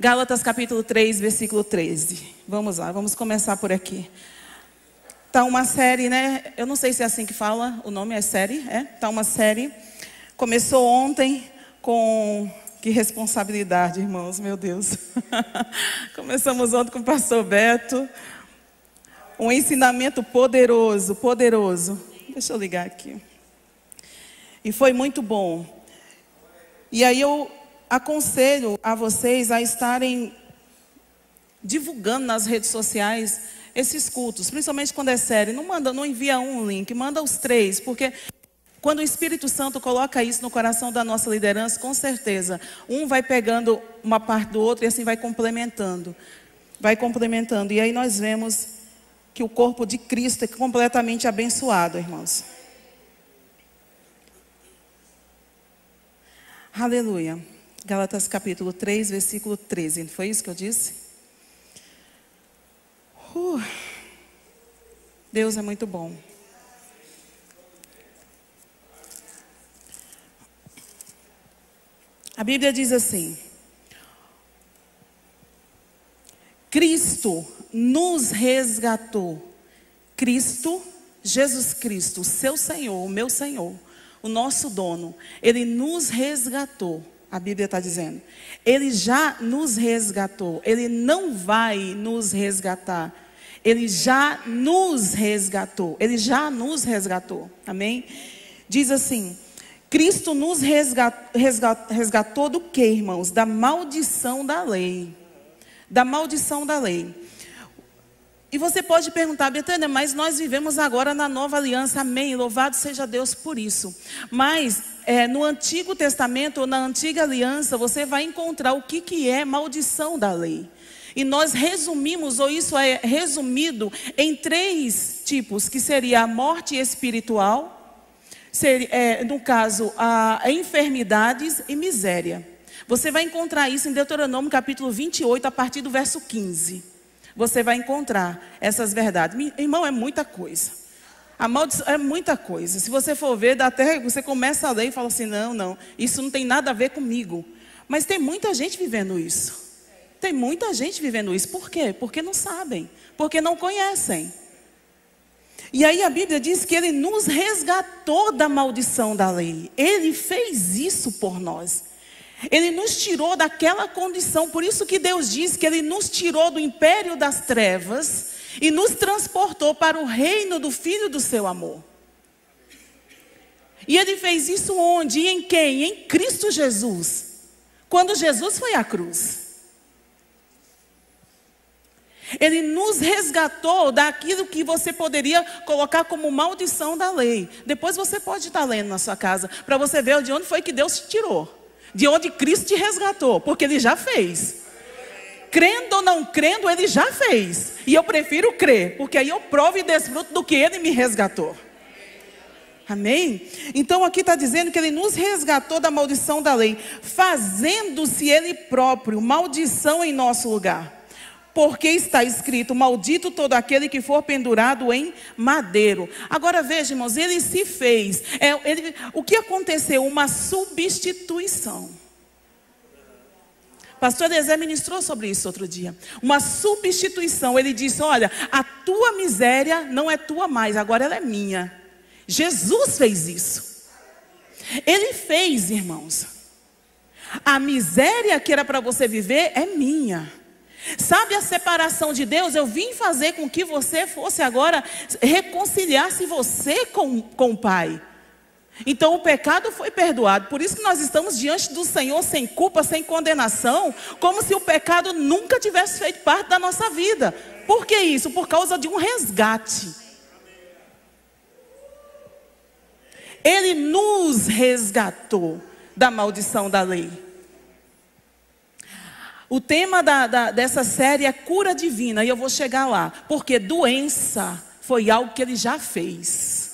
Gálatas capítulo 3, versículo 13. Vamos lá, vamos começar por aqui. Tá uma série, né? Eu não sei se é assim que fala, o nome é série, é? Tá uma série. Começou ontem com que responsabilidade, irmãos, meu Deus. Começamos ontem com o pastor Beto. Um ensinamento poderoso, poderoso. Deixa eu ligar aqui. E foi muito bom. E aí eu aconselho a vocês a estarem divulgando nas redes sociais esses cultos, principalmente quando é série. Não manda, não envia um link, manda os três, porque quando o Espírito Santo coloca isso no coração da nossa liderança, com certeza, um vai pegando uma parte do outro e assim vai complementando. Vai complementando. E aí nós vemos que o corpo de Cristo é completamente abençoado, irmãos. Aleluia. Gálatas capítulo 3, versículo 13. Não foi isso que eu disse? Uh, Deus é muito bom. A Bíblia diz assim: Cristo nos resgatou. Cristo, Jesus Cristo, seu Senhor, o meu Senhor, o nosso dono, ele nos resgatou. A Bíblia está dizendo. Ele já nos resgatou. Ele não vai nos resgatar. Ele já nos resgatou. Ele já nos resgatou. Amém? Diz assim: Cristo nos resgatou, resgatou, do que, irmãos? Da maldição da lei. Da maldição da lei. E você pode perguntar, Betânia, mas nós vivemos agora na nova aliança, amém. Louvado seja Deus por isso. Mas é, no Antigo Testamento ou na Antiga Aliança, você vai encontrar o que, que é maldição da lei. E nós resumimos, ou isso é resumido, em três tipos, que seria a morte espiritual, é, no caso, a enfermidades e miséria. Você vai encontrar isso em Deuteronômio capítulo 28, a partir do verso 15 você vai encontrar essas verdades. Irmão, é muita coisa. A maldição é muita coisa. Se você for ver, dá até você começa a ler e fala assim: não, não, isso não tem nada a ver comigo. Mas tem muita gente vivendo isso. Tem muita gente vivendo isso. Por quê? Porque não sabem, porque não conhecem. E aí a Bíblia diz que ele nos resgatou da maldição da lei. Ele fez isso por nós. Ele nos tirou daquela condição, por isso que Deus diz que Ele nos tirou do império das trevas e nos transportou para o reino do Filho do seu amor. E Ele fez isso onde? E em quem? Em Cristo Jesus. Quando Jesus foi à cruz. Ele nos resgatou daquilo que você poderia colocar como maldição da lei. Depois você pode estar lendo na sua casa para você ver de onde foi que Deus te tirou de onde Cristo te resgatou, porque Ele já fez. Crendo ou não crendo, Ele já fez. E eu prefiro crer, porque aí eu provo e desfruto do que Ele me resgatou. Amém? Então aqui está dizendo que Ele nos resgatou da maldição da lei, fazendo-se Ele próprio maldição em nosso lugar porque está escrito: Maldito todo aquele que for pendurado em madeiro. Agora veja, irmãos, ele se fez. É, ele, o que aconteceu? Uma substituição. Pastor Ezé ministrou sobre isso outro dia. Uma substituição. Ele disse: Olha, a tua miséria não é tua mais, agora ela é minha. Jesus fez isso. Ele fez, irmãos. A miséria que era para você viver é minha. Sabe a separação de Deus? Eu vim fazer com que você fosse agora reconciliar-se você com, com o Pai. Então o pecado foi perdoado. Por isso que nós estamos diante do Senhor sem culpa, sem condenação, como se o pecado nunca tivesse feito parte da nossa vida. Por que isso? Por causa de um resgate. Ele nos resgatou da maldição da lei. O tema da, da, dessa série é cura divina, e eu vou chegar lá, porque doença foi algo que ele já fez.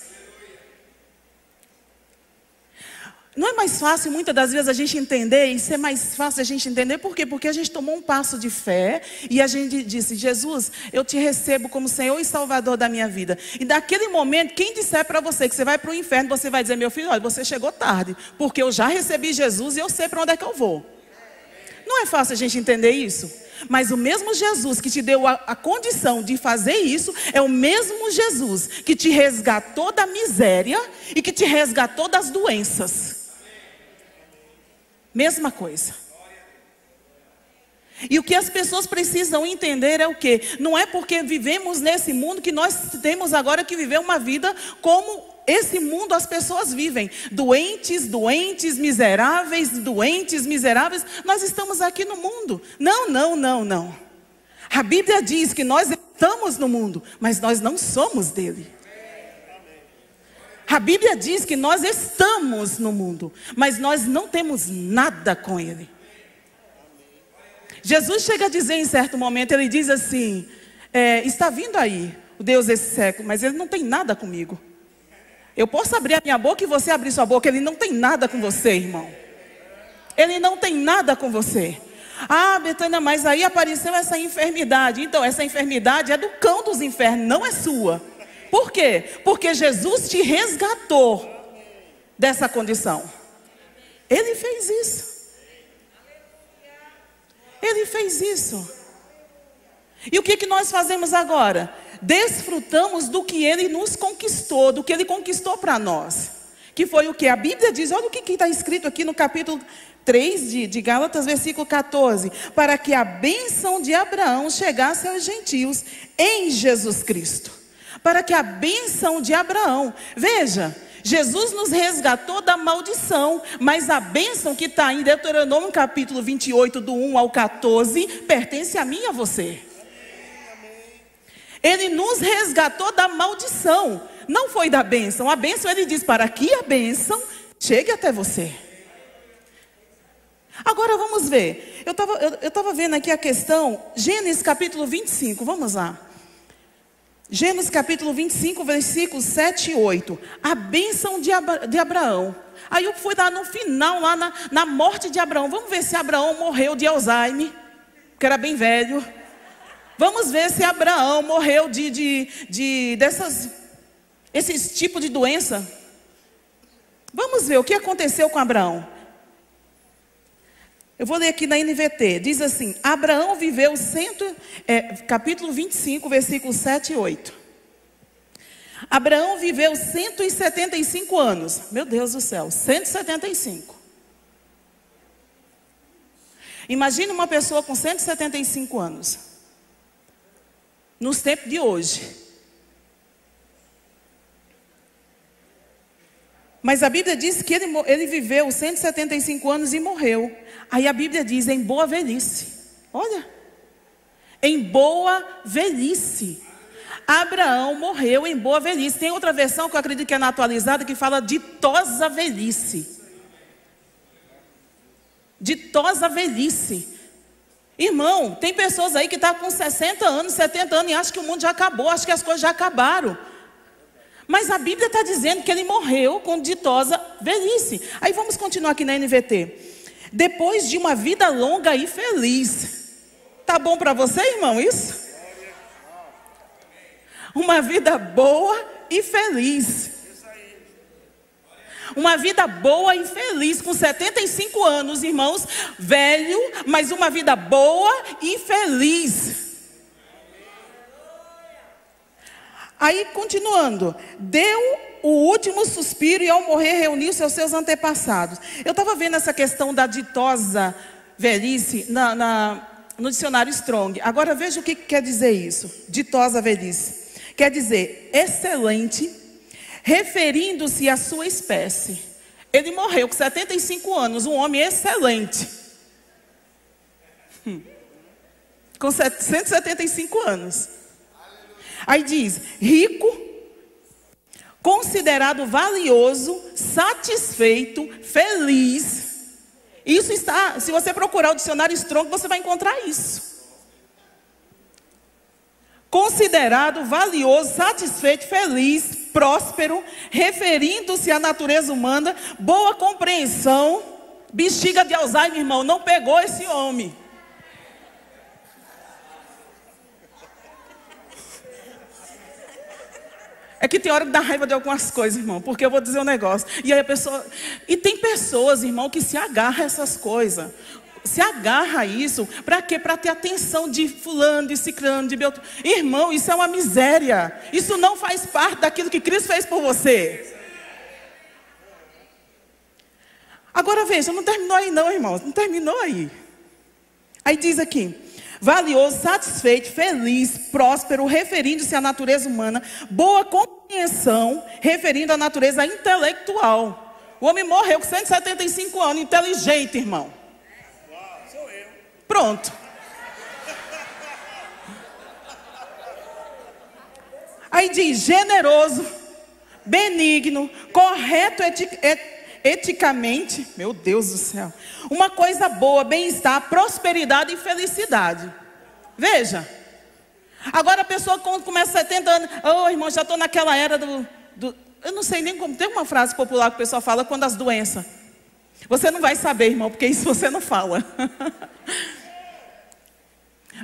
Não é mais fácil muitas das vezes a gente entender, e ser mais fácil a gente entender, por quê? Porque a gente tomou um passo de fé e a gente disse: Jesus, eu te recebo como Senhor e Salvador da minha vida. E daquele momento, quem disser para você que você vai para o inferno, você vai dizer: Meu filho, olha, você chegou tarde, porque eu já recebi Jesus e eu sei para onde é que eu vou. Não é fácil a gente entender isso? Mas o mesmo Jesus que te deu a, a, condição de fazer isso, é o mesmo Jesus que te resgatou da miséria e que te resgatou das doenças. Mesma coisa. E o que as pessoas precisam entender é o que? Não é porque vivemos nesse mundo que nós temos agora que viver uma vida como esse mundo as pessoas vivem. Doentes, doentes, miseráveis, doentes, miseráveis. Nós estamos aqui no mundo. Não, não, não, não. A Bíblia diz que nós estamos no mundo, mas nós não somos dele. A Bíblia diz que nós estamos no mundo, mas nós não temos nada com ele. Jesus chega a dizer em certo momento, ele diz assim: é, está vindo aí o Deus desse século, mas ele não tem nada comigo. Eu posso abrir a minha boca e você abrir sua boca, ele não tem nada com você, irmão. Ele não tem nada com você. Ah, Betânia, mas aí apareceu essa enfermidade. Então, essa enfermidade é do cão dos infernos, não é sua. Por quê? Porque Jesus te resgatou dessa condição. Ele fez isso. Ele fez isso. E o que, que nós fazemos agora? Desfrutamos do que ele nos conquistou, do que ele conquistou para nós. Que foi o que? A Bíblia diz, olha o que está escrito aqui no capítulo 3 de, de Gálatas, versículo 14: para que a bênção de Abraão chegasse aos gentios em Jesus Cristo. Para que a bênção de Abraão, veja, Jesus nos resgatou da maldição, mas a bênção que está em Deuteronômio capítulo 28, do 1 ao 14, pertence a mim e a você. Ele nos resgatou da maldição, não foi da bênção. A bênção ele diz para que a bênção chegue até você. Agora vamos ver. Eu estava eu, eu vendo aqui a questão, Gênesis capítulo 25, vamos lá. Gênesis capítulo 25, versículos 7 e 8. A bênção de, Abra, de Abraão. Aí eu fui dar no final, lá na, na morte de Abraão. Vamos ver se Abraão morreu de Alzheimer, que era bem velho. Vamos ver se Abraão morreu de, de, de dessas, esses tipos de doença. Vamos ver o que aconteceu com Abraão. Eu vou ler aqui na NVT. Diz assim: Abraão viveu cento, é, capítulo 25, versículos 7 e 8. Abraão viveu 175 anos. Meu Deus do céu, 175. Imagine uma pessoa com 175 anos. Nos tempos de hoje. Mas a Bíblia diz que ele, ele viveu 175 anos e morreu. Aí a Bíblia diz em boa velhice. Olha. Em boa velhice. Abraão morreu em boa velhice. Tem outra versão que eu acredito que é na atualizada que fala ditosa velhice. Ditosa velhice. Irmão, tem pessoas aí que estão tá com 60 anos, 70 anos e acham que o mundo já acabou, acham que as coisas já acabaram. Mas a Bíblia está dizendo que ele morreu com ditosa velhice. Aí vamos continuar aqui na NVT. Depois de uma vida longa e feliz. Tá bom para você, irmão, isso? Uma vida boa e feliz. Uma vida boa e feliz, com 75 anos, irmãos, velho, mas uma vida boa e feliz. Aí, continuando, deu o último suspiro e ao morrer reuniu-se aos seus antepassados. Eu estava vendo essa questão da ditosa velhice na, na, no dicionário Strong. Agora veja o que, que quer dizer isso: ditosa velhice. Quer dizer excelente, referindo-se à sua espécie. Ele morreu com 75 anos, um homem excelente. Hum. Com 175 anos. Aí diz: rico, considerado valioso, satisfeito, feliz. Isso está, se você procurar o dicionário Strong, você vai encontrar isso. Considerado valioso, satisfeito, feliz, próspero, referindo-se à natureza humana, boa compreensão, bexiga de Alzheimer, irmão, não pegou esse homem. É que tem hora que dá raiva de algumas coisas, irmão, porque eu vou dizer um negócio. E aí a pessoa. E tem pessoas, irmão, que se agarram a essas coisas. Se agarra a isso, para quê? Para ter atenção de fulano, de ciclano, de beltrano. Irmão, isso é uma miséria. Isso não faz parte daquilo que Cristo fez por você. Agora veja, não terminou aí não, irmãos. Não terminou aí. Aí diz aqui: valioso, satisfeito, feliz, próspero, referindo-se à natureza humana, boa compreensão, referindo à natureza intelectual. O homem morreu com 175 anos, inteligente, irmão. Pronto. Aí diz: generoso, benigno, correto eticamente, meu Deus do céu, uma coisa boa, bem-estar, prosperidade e felicidade. Veja. Agora a pessoa quando começa 70 anos, oh irmão, já estou naquela era do, do, Eu não sei nem como. Tem uma frase popular que o pessoal fala quando as doenças. Você não vai saber, irmão, porque isso você não fala.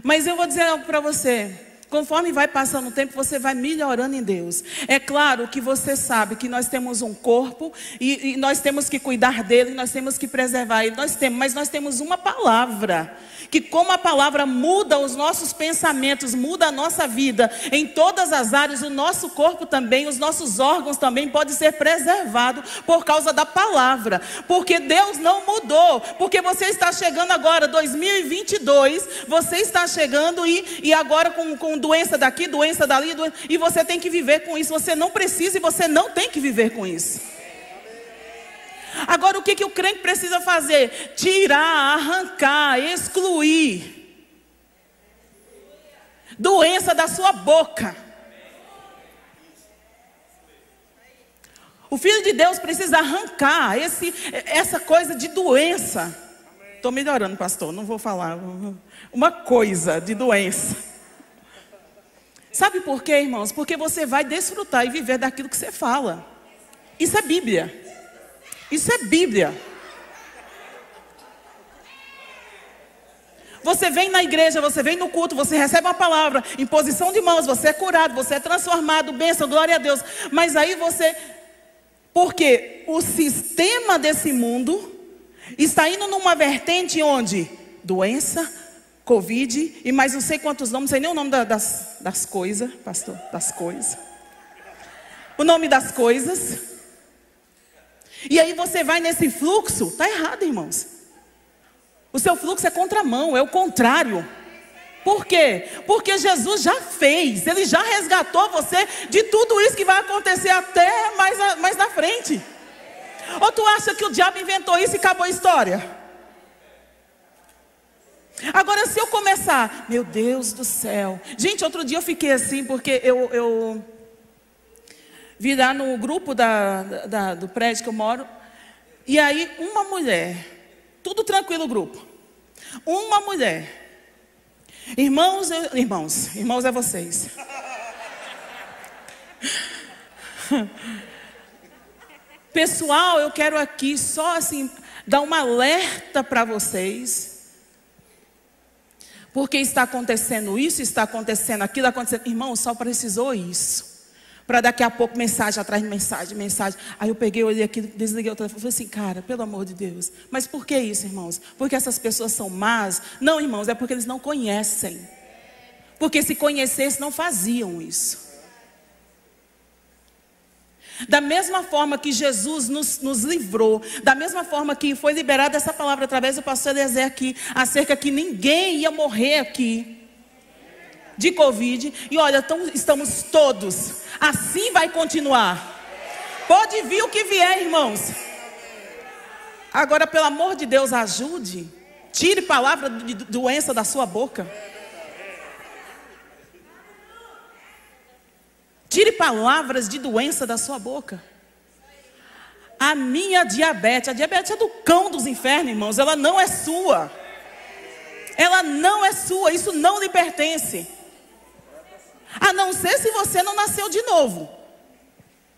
Mas eu vou dizer algo para você. Conforme vai passando o tempo, você vai melhorando em Deus. É claro que você sabe que nós temos um corpo e, e nós temos que cuidar dele, nós temos que preservar ele, nós temos, mas nós temos uma palavra que como a palavra muda os nossos pensamentos, muda a nossa vida em todas as áreas, o nosso corpo também, os nossos órgãos também podem ser preservados por causa da palavra, porque Deus não mudou, porque você está chegando agora, 2022, você está chegando e, e agora com, com doença daqui, doença dali, doença, e você tem que viver com isso, você não precisa e você não tem que viver com isso. Agora, o que, que o crente precisa fazer? Tirar, arrancar, excluir doença da sua boca. O Filho de Deus precisa arrancar esse, essa coisa de doença. Estou melhorando, pastor, não vou falar. Uma coisa de doença. Sabe por quê, irmãos? Porque você vai desfrutar e viver daquilo que você fala. Isso é Bíblia. Isso é Bíblia. Você vem na igreja, você vem no culto, você recebe uma palavra, imposição de mãos, você é curado, você é transformado, bênção, glória a Deus. Mas aí você, porque o sistema desse mundo está indo numa vertente onde doença, Covid e mais não sei quantos nomes, não sei nem o nome das, das coisas, pastor, das coisas. O nome das coisas. E aí você vai nesse fluxo, está errado, irmãos. O seu fluxo é contramão, é o contrário. Por quê? Porque Jesus já fez, Ele já resgatou você de tudo isso que vai acontecer até mais, mais na frente. Ou tu acha que o diabo inventou isso e acabou a história? Agora, se eu começar, meu Deus do céu. Gente, outro dia eu fiquei assim, porque eu, eu virar no grupo da, da, do prédio que eu moro. E aí, uma mulher, tudo tranquilo o grupo. Uma mulher. Irmãos, irmãos, irmãos é vocês. Pessoal, eu quero aqui só assim dar uma alerta para vocês. Porque está acontecendo isso, está acontecendo aquilo, acontecendo. Irmão, só precisou isso para daqui a pouco mensagem atrás de mensagem, mensagem. Aí eu peguei, olhei aqui, desliguei o telefone falei assim, cara, pelo amor de Deus. Mas por que isso, irmãos? Porque essas pessoas são más? Não, irmãos, é porque eles não conhecem. Porque se conhecessem, não faziam isso. Da mesma forma que Jesus nos, nos, livrou, da mesma forma que foi liberada essa palavra através do pastor Eliezer aqui, acerca que ninguém ia morrer aqui de Covid. E olha, tão, estamos todos. Assim vai continuar. Pode vir o que vier, irmãos. Agora, pelo amor de Deus, ajude. Tire palavra de doença da sua boca. Tire palavras de doença da sua boca. A minha diabetes, a diabetes é do cão dos infernos, irmãos. Ela não é sua. Ela não é sua. Isso não lhe pertence. A não ser se você não nasceu de novo.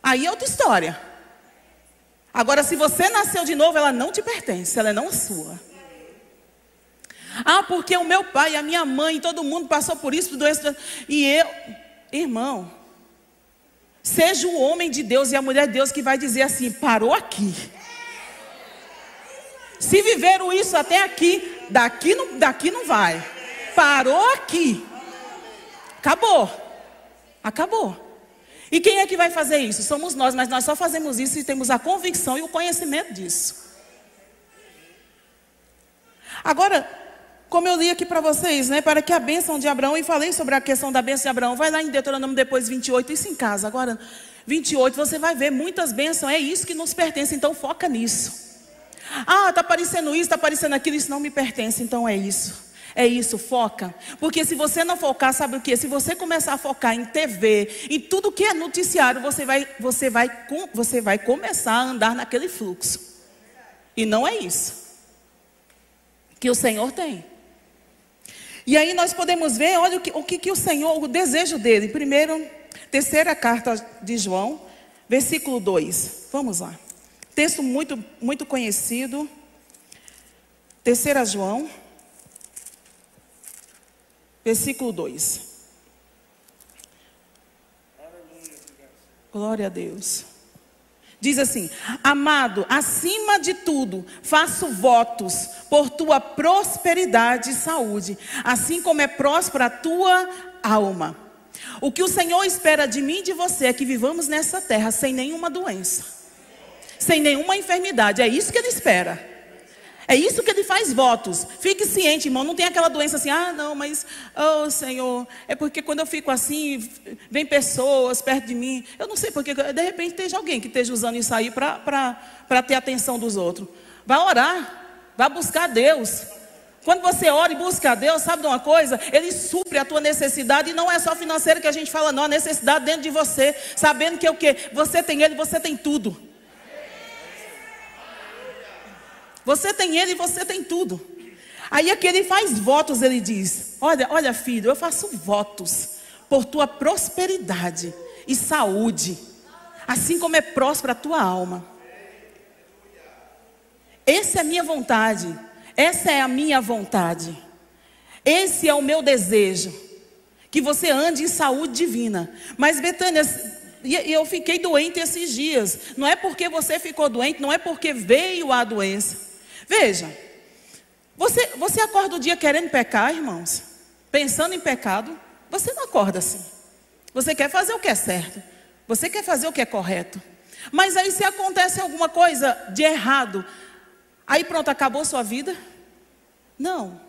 Aí é outra história. Agora, se você nasceu de novo, ela não te pertence, ela não é sua. Ah, porque o meu pai, a minha mãe, todo mundo passou por isso, doença. E eu, irmão, seja o homem de Deus e a mulher de Deus que vai dizer assim: parou aqui. Se viveram isso até aqui, Daqui não, daqui não vai. Parou aqui. Acabou. Acabou. E quem é que vai fazer isso? Somos nós, mas nós só fazemos isso se temos a convicção e o conhecimento disso. Agora, como eu li aqui para vocês, né, para que a bênção de Abraão, e falei sobre a questão da bênção de Abraão, vai lá em Deuteronômio depois 28, isso em casa. Agora, 28, você vai ver muitas bênçãos, é isso que nos pertence, então foca nisso. Ah, está aparecendo isso, está aparecendo aquilo, isso não me pertence, então é isso. É isso, foca. Porque se você não focar, sabe o que? Se você começar a focar em TV, em tudo que é noticiário, você vai, você vai, você vai começar a andar naquele fluxo. E não é isso que o Senhor tem. E aí nós podemos ver, olha o que, o que, que o Senhor, o desejo dele. Primeiro, terceira carta de João, versículo 2. Vamos lá. Texto muito, muito conhecido. Terceira João, versículo 2. Glória a Deus. Diz assim: Amado, acima de tudo, faço votos por tua prosperidade e saúde, assim como é próspera a tua alma. O que o Senhor espera de mim e de você é que vivamos nessa terra sem nenhuma doença, sem nenhuma enfermidade. É isso que Ele espera. É isso que ele faz votos. Fique ciente, irmão. Não tem aquela doença assim, ah, não, mas, oh Senhor, é porque quando eu fico assim, vem pessoas perto de mim. Eu não sei porque, de repente, esteja alguém que esteja usando isso aí para ter atenção dos outros. Vai orar, vai buscar Deus. Quando você ora e busca a Deus, sabe de uma coisa? Ele supre a tua necessidade e não é só financeira que a gente fala, não, a necessidade dentro de você, sabendo que é o que? Você tem Ele, você tem tudo. Você tem ele e você tem tudo. Aí aqui ele faz votos, ele diz: Olha, olha, filho, eu faço votos por tua prosperidade e saúde, assim como é próspera a tua alma. Essa é a minha vontade. Essa é a minha vontade. Esse é o meu desejo. Que você ande em saúde divina. Mas, Betânia, eu fiquei doente esses dias. Não é porque você ficou doente, não é porque veio a doença. Veja, você, você acorda o dia querendo pecar, irmãos? Pensando em pecado? Você não acorda assim. Você quer fazer o que é certo. Você quer fazer o que é correto. Mas aí se acontece alguma coisa de errado, aí pronto, acabou sua vida? Não.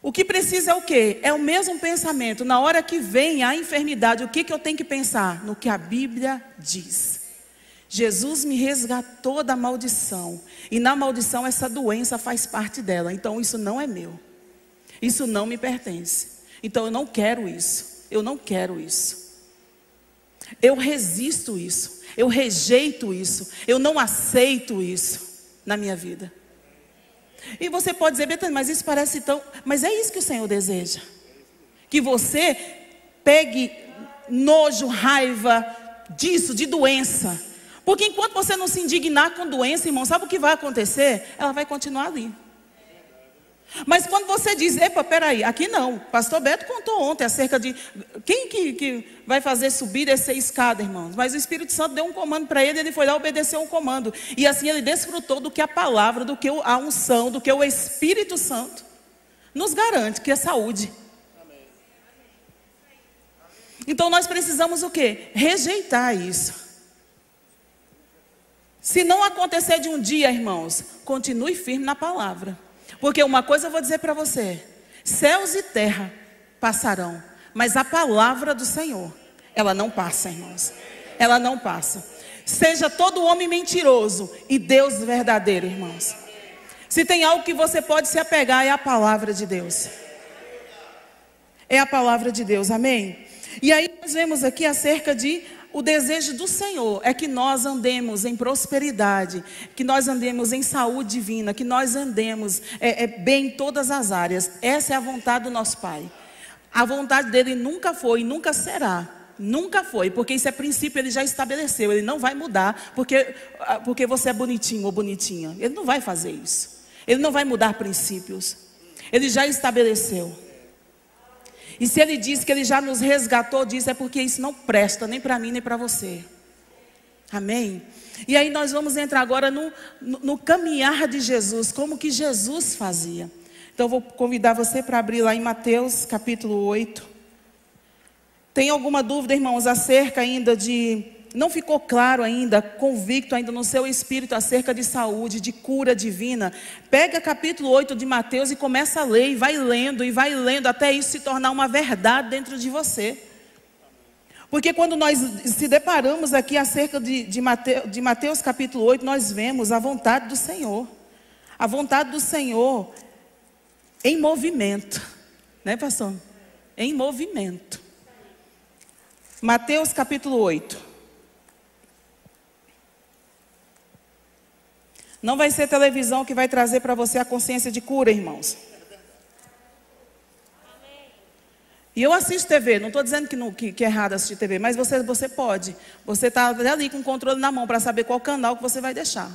O que precisa é o quê? É o mesmo pensamento. Na hora que vem a enfermidade, o que, que eu tenho que pensar? No que a Bíblia diz. Jesus me resgatou da maldição. E na maldição, essa doença faz parte dela. Então, isso não é meu. Isso não me pertence. Então, eu não quero isso. Eu não quero isso. Eu resisto isso. Eu rejeito isso. Eu não aceito isso na minha vida. E você pode dizer, Betânia, mas isso parece tão. Mas é isso que o Senhor deseja. Que você pegue nojo, raiva disso, de doença porque enquanto você não se indignar com doença, irmão, sabe o que vai acontecer? Ela vai continuar ali. Mas quando você diz, epa, peraí, aqui não. Pastor Beto contou ontem acerca de quem que, que vai fazer subir e descer escada, irmãos. Mas o Espírito Santo deu um comando para ele, ele foi lá obedecer um comando. E assim ele desfrutou do que a palavra, do que a unção, do que o Espírito Santo nos garante, que é saúde. Então nós precisamos o quê? Rejeitar isso. Se não acontecer de um dia, irmãos, continue firme na palavra. Porque uma coisa eu vou dizer para você: céus e terra passarão, mas a palavra do Senhor, ela não passa, irmãos. Ela não passa. Seja todo homem mentiroso e Deus verdadeiro, irmãos. Se tem algo que você pode se apegar, é a palavra de Deus. É a palavra de Deus, amém? E aí nós vemos aqui acerca de o desejo do Senhor é que nós andemos em prosperidade, que nós andemos em saúde divina, que nós andemos é, é, bem em todas as áreas. Essa é a vontade do nosso Pai. A vontade dele nunca foi e nunca será. Nunca foi, porque isso é princípio, ele já estabeleceu. Ele não vai mudar porque, ah, porque você é bonitinho ou bonitinha. Ele não vai fazer isso. Ele não vai mudar princípios. Ele já estabeleceu. E se ele diz que ele já nos resgatou disso, é porque isso não presta nem para mim nem para você. Amém? E aí nós vamos entrar agora no, no, no caminhar de Jesus, como que Jesus fazia. Então vou convidar você para abrir lá em Mateus capítulo 8. Tem alguma dúvida, irmãos, acerca ainda de. Não ficou claro ainda, convicto ainda no seu espírito acerca de saúde, de cura divina? Pega capítulo 8 de Mateus e começa a ler, e vai lendo, e vai lendo, até isso se tornar uma verdade dentro de você. Porque quando nós se deparamos aqui acerca de, de, Mateus, de Mateus capítulo 8, nós vemos a vontade do Senhor. A vontade do Senhor em movimento. Né, pastor? Em movimento. Mateus capítulo 8. Não vai ser televisão que vai trazer para você a consciência de cura, irmãos. E eu assisto TV, não estou dizendo que, não, que, que, é errado assistir TV, mas você, você pode. Você está ali com o controle na mão para saber qual canal que você vai deixar.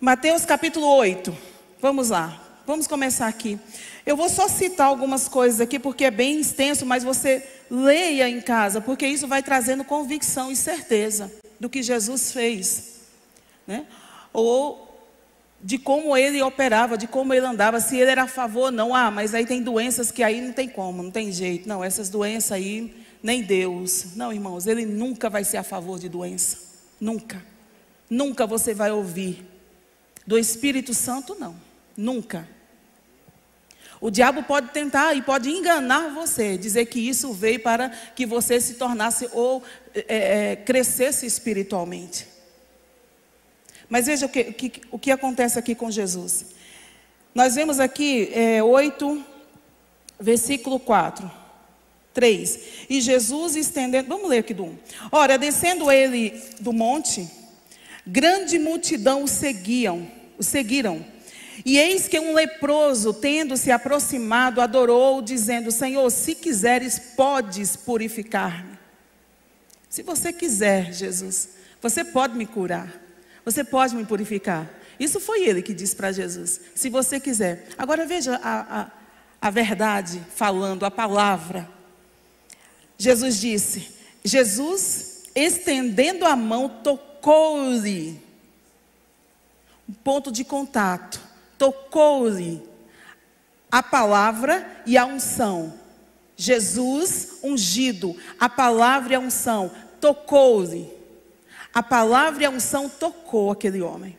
Mateus capítulo 8. Vamos lá. Vamos começar aqui. Eu vou só citar algumas coisas aqui, porque é bem extenso, mas você leia em casa, porque isso vai trazendo convicção e certeza do que Jesus fez. Né? Ou de como ele operava, de como ele andava, se ele era a favor ou não. Ah, mas aí tem doenças que aí não tem como, não tem jeito. Não, essas doenças aí, nem Deus. Não, irmãos, ele nunca vai ser a favor de doença. Nunca. Nunca você vai ouvir. Do Espírito Santo, não. Nunca. O diabo pode tentar e pode enganar você, dizer que isso veio para que você se tornasse ou é, é, crescesse espiritualmente. Mas veja o que, que, o que acontece aqui com Jesus. Nós vemos aqui é, 8, versículo 4. 3. E Jesus estendendo, vamos ler aqui do 1. Ora, descendo ele do monte, grande multidão o seguiam, o seguiram. E eis que um leproso, tendo se aproximado, adorou, dizendo: Senhor, se quiseres, podes purificar-me. Se você quiser, Jesus, você pode me curar. Você pode me purificar. Isso foi ele que disse para Jesus. Se você quiser. Agora veja a, a, a verdade falando, a palavra. Jesus disse: Jesus, estendendo a mão, tocou-lhe. Um ponto de contato. Tocou-lhe a palavra e a unção. Jesus ungido, a palavra e a unção, tocou-lhe. A palavra e a unção tocou aquele homem.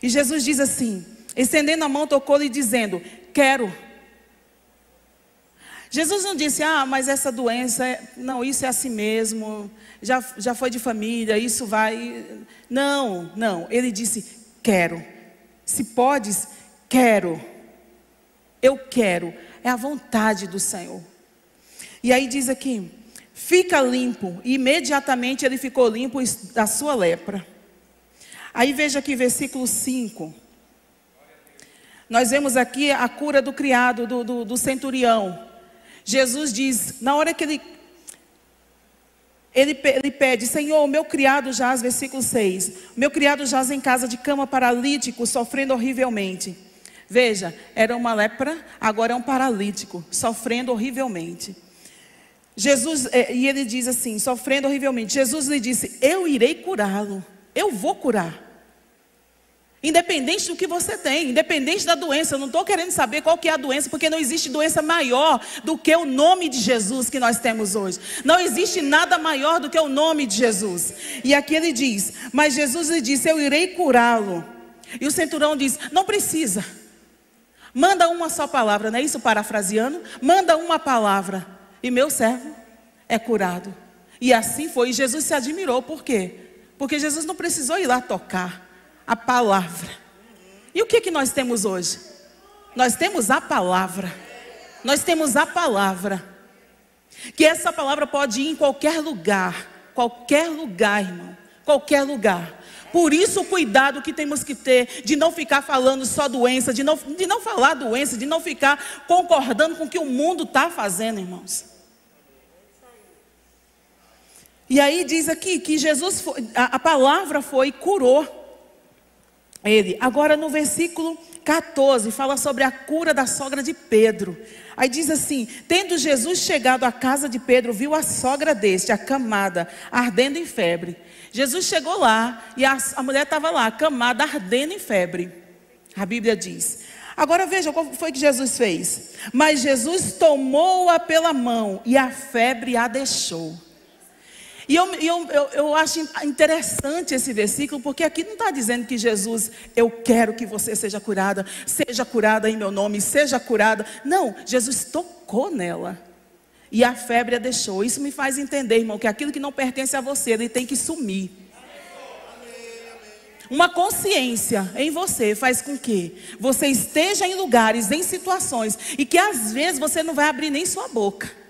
E Jesus diz assim: estendendo a mão, tocou-lhe dizendo: Quero. Jesus não disse, ah, mas essa doença, é... não, isso é assim mesmo, já, já foi de família, isso vai. Não, não. Ele disse, quero. Se podes, quero. Eu quero. É a vontade do Senhor. E aí diz aqui, fica limpo. E imediatamente ele ficou limpo da sua lepra. Aí veja aqui, versículo 5. Nós vemos aqui a cura do criado, do, do, do centurião. Jesus diz, na hora que ele, ele, ele pede, Senhor, meu criado jaz, versículo 6. Meu criado jaz em casa de cama paralítico, sofrendo horrivelmente. Veja, era uma lepra, agora é um paralítico, sofrendo horrivelmente. Jesus, é, e ele diz assim, sofrendo horrivelmente. Jesus lhe disse: Eu irei curá-lo. Eu vou curar. Independente do que você tem, independente da doença, eu não estou querendo saber qual que é a doença, porque não existe doença maior do que o nome de Jesus que nós temos hoje. Não existe nada maior do que o nome de Jesus. E aqui ele diz: Mas Jesus lhe disse: Eu irei curá-lo. E o centurão diz: Não precisa. Manda uma só palavra, não é isso parafraseando? Manda uma palavra e meu servo é curado. E assim foi. E Jesus se admirou, por quê? Porque Jesus não precisou ir lá tocar a palavra. E o que, que nós temos hoje? Nós temos a palavra. Nós temos a palavra. Que essa palavra pode ir em qualquer lugar. Qualquer lugar, irmão. Qualquer lugar. Por isso o cuidado que temos que ter de não ficar falando só doença, de não, de não falar doença, de não ficar concordando com o que o mundo está fazendo, irmãos. E aí diz aqui que Jesus, foi, a, a palavra foi e curou ele. Agora no versículo 14 fala sobre a cura da sogra de Pedro. Aí diz assim: Tendo Jesus chegado à casa de Pedro, viu a sogra deste, acamada, ardendo em febre. Jesus chegou lá e a, a mulher estava lá, acamada, ardendo em febre. A Bíblia diz. Agora veja qual foi que Jesus fez. Mas Jesus tomou-a pela mão e a febre a deixou. E eu, eu, eu, eu, acho interessante esse versículo, porque aqui não está dizendo que Jesus, eu quero que você seja curada, seja curada em meu nome, seja curada. Não, Jesus tocou nela. E a febre a deixou. Isso me faz entender, irmão, que aquilo que não pertence a você, ele tem que sumir. Uma consciência em você faz com que você esteja em lugares, em situações, e que às vezes você não vai abrir nem sua boca.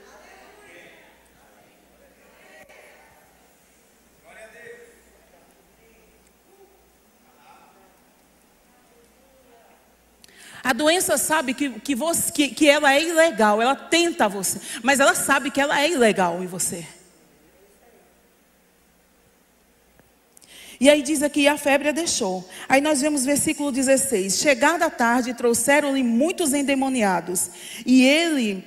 A doença sabe que, que, você, que, que ela é ilegal, ela tenta você, mas ela sabe que ela é ilegal em você. E aí diz aqui: a febre a deixou. Aí nós vemos versículo 16: Chegada a tarde, trouxeram-lhe muitos endemoniados, e ele,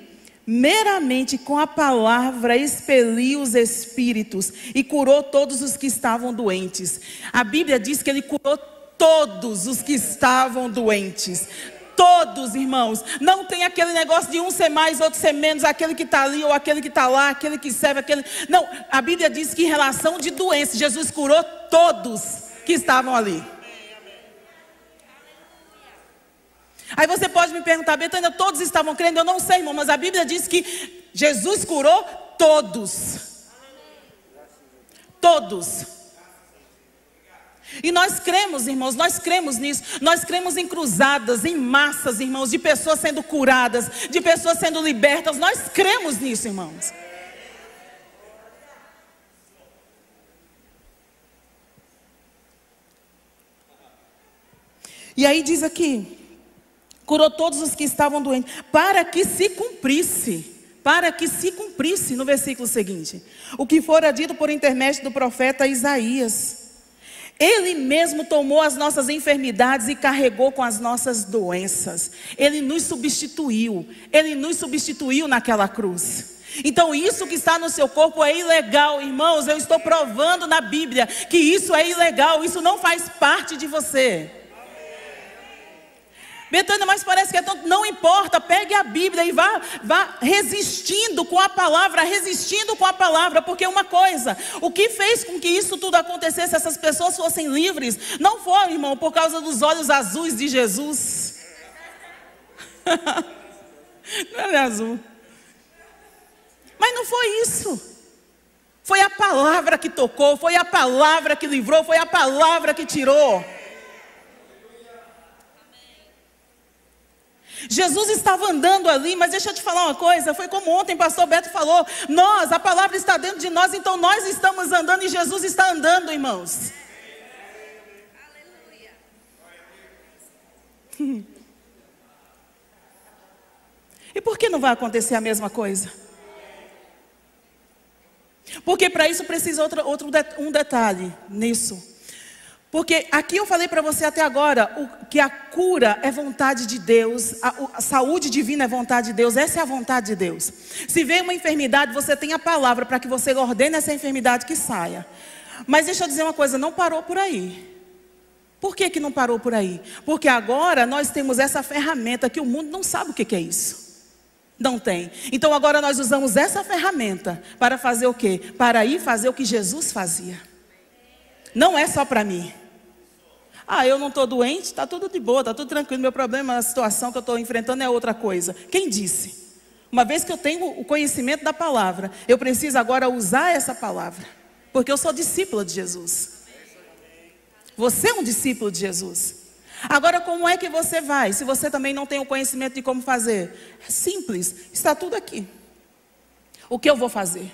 meramente com a palavra, expeliu os espíritos e curou todos os que estavam doentes. A Bíblia diz que ele curou todos os que estavam doentes. Todos, irmãos. Não tem aquele negócio de um ser mais, outro ser menos, aquele que está ali ou aquele que está lá, aquele que serve, aquele. Não, a Bíblia diz que em relação de doença, Jesus curou todos que estavam ali. Aí você pode me perguntar, Betânia, todos estavam crendo? Eu não sei, irmão, mas a Bíblia diz que Jesus curou todos. Todos. E nós cremos, irmãos, nós cremos nisso. Nós cremos em cruzadas, em massas, irmãos, de pessoas sendo curadas, de pessoas sendo libertas. Nós cremos nisso, irmãos. E aí diz aqui: curou todos os que estavam doentes, para que se cumprisse para que se cumprisse no versículo seguinte, o que fora dito por intermédio do profeta Isaías. Ele mesmo tomou as nossas enfermidades e carregou com as nossas doenças. Ele nos substituiu. Ele nos substituiu naquela cruz. Então, isso que está no seu corpo é ilegal, irmãos. Eu estou provando na Bíblia que isso é ilegal. Isso não faz parte de você. Betânia, mas parece que é tão, não importa, pegue a Bíblia e vá, vá resistindo com a palavra, resistindo com a palavra, porque uma coisa, o que fez com que isso tudo acontecesse, essas pessoas fossem livres, não foi, irmão, por causa dos olhos azuis de Jesus. não é azul. Mas não foi isso. Foi a palavra que tocou, foi a palavra que livrou, foi a palavra que tirou. Jesus estava andando ali, mas deixa eu te falar uma coisa, foi como ontem o pastor Beto falou, nós, a palavra está dentro de nós, então nós estamos andando e Jesus está andando, irmãos. Aleluia. E por que não vai acontecer a mesma coisa? Porque para isso precisa outro, outro um detalhe nisso. Porque aqui eu falei para você até agora o, que a cura é vontade de Deus, a, a, saúde divina é vontade de Deus, essa é a vontade de Deus. Se vem uma enfermidade, você tem a palavra para que você ordene essa enfermidade que saia. Mas deixa eu dizer uma coisa, não parou por aí. Por que, que não parou por aí? Porque agora nós temos essa ferramenta que o mundo não sabe o que, que é isso. Não tem. Então agora nós usamos essa ferramenta para fazer o quê? Para ir fazer o que Jesus fazia. Não é só para mim. Ah, eu não estou doente, está tudo de boa, está tudo tranquilo. Meu problema, a situação que eu estou enfrentando é outra coisa. Quem disse? Uma vez que eu tenho o conhecimento da palavra, eu preciso agora usar essa palavra, porque eu sou discípula de Jesus. Você é um discípulo de Jesus. Agora, como é que você vai? Se você também não tem o conhecimento de como fazer, é simples, está tudo aqui. O que eu vou fazer?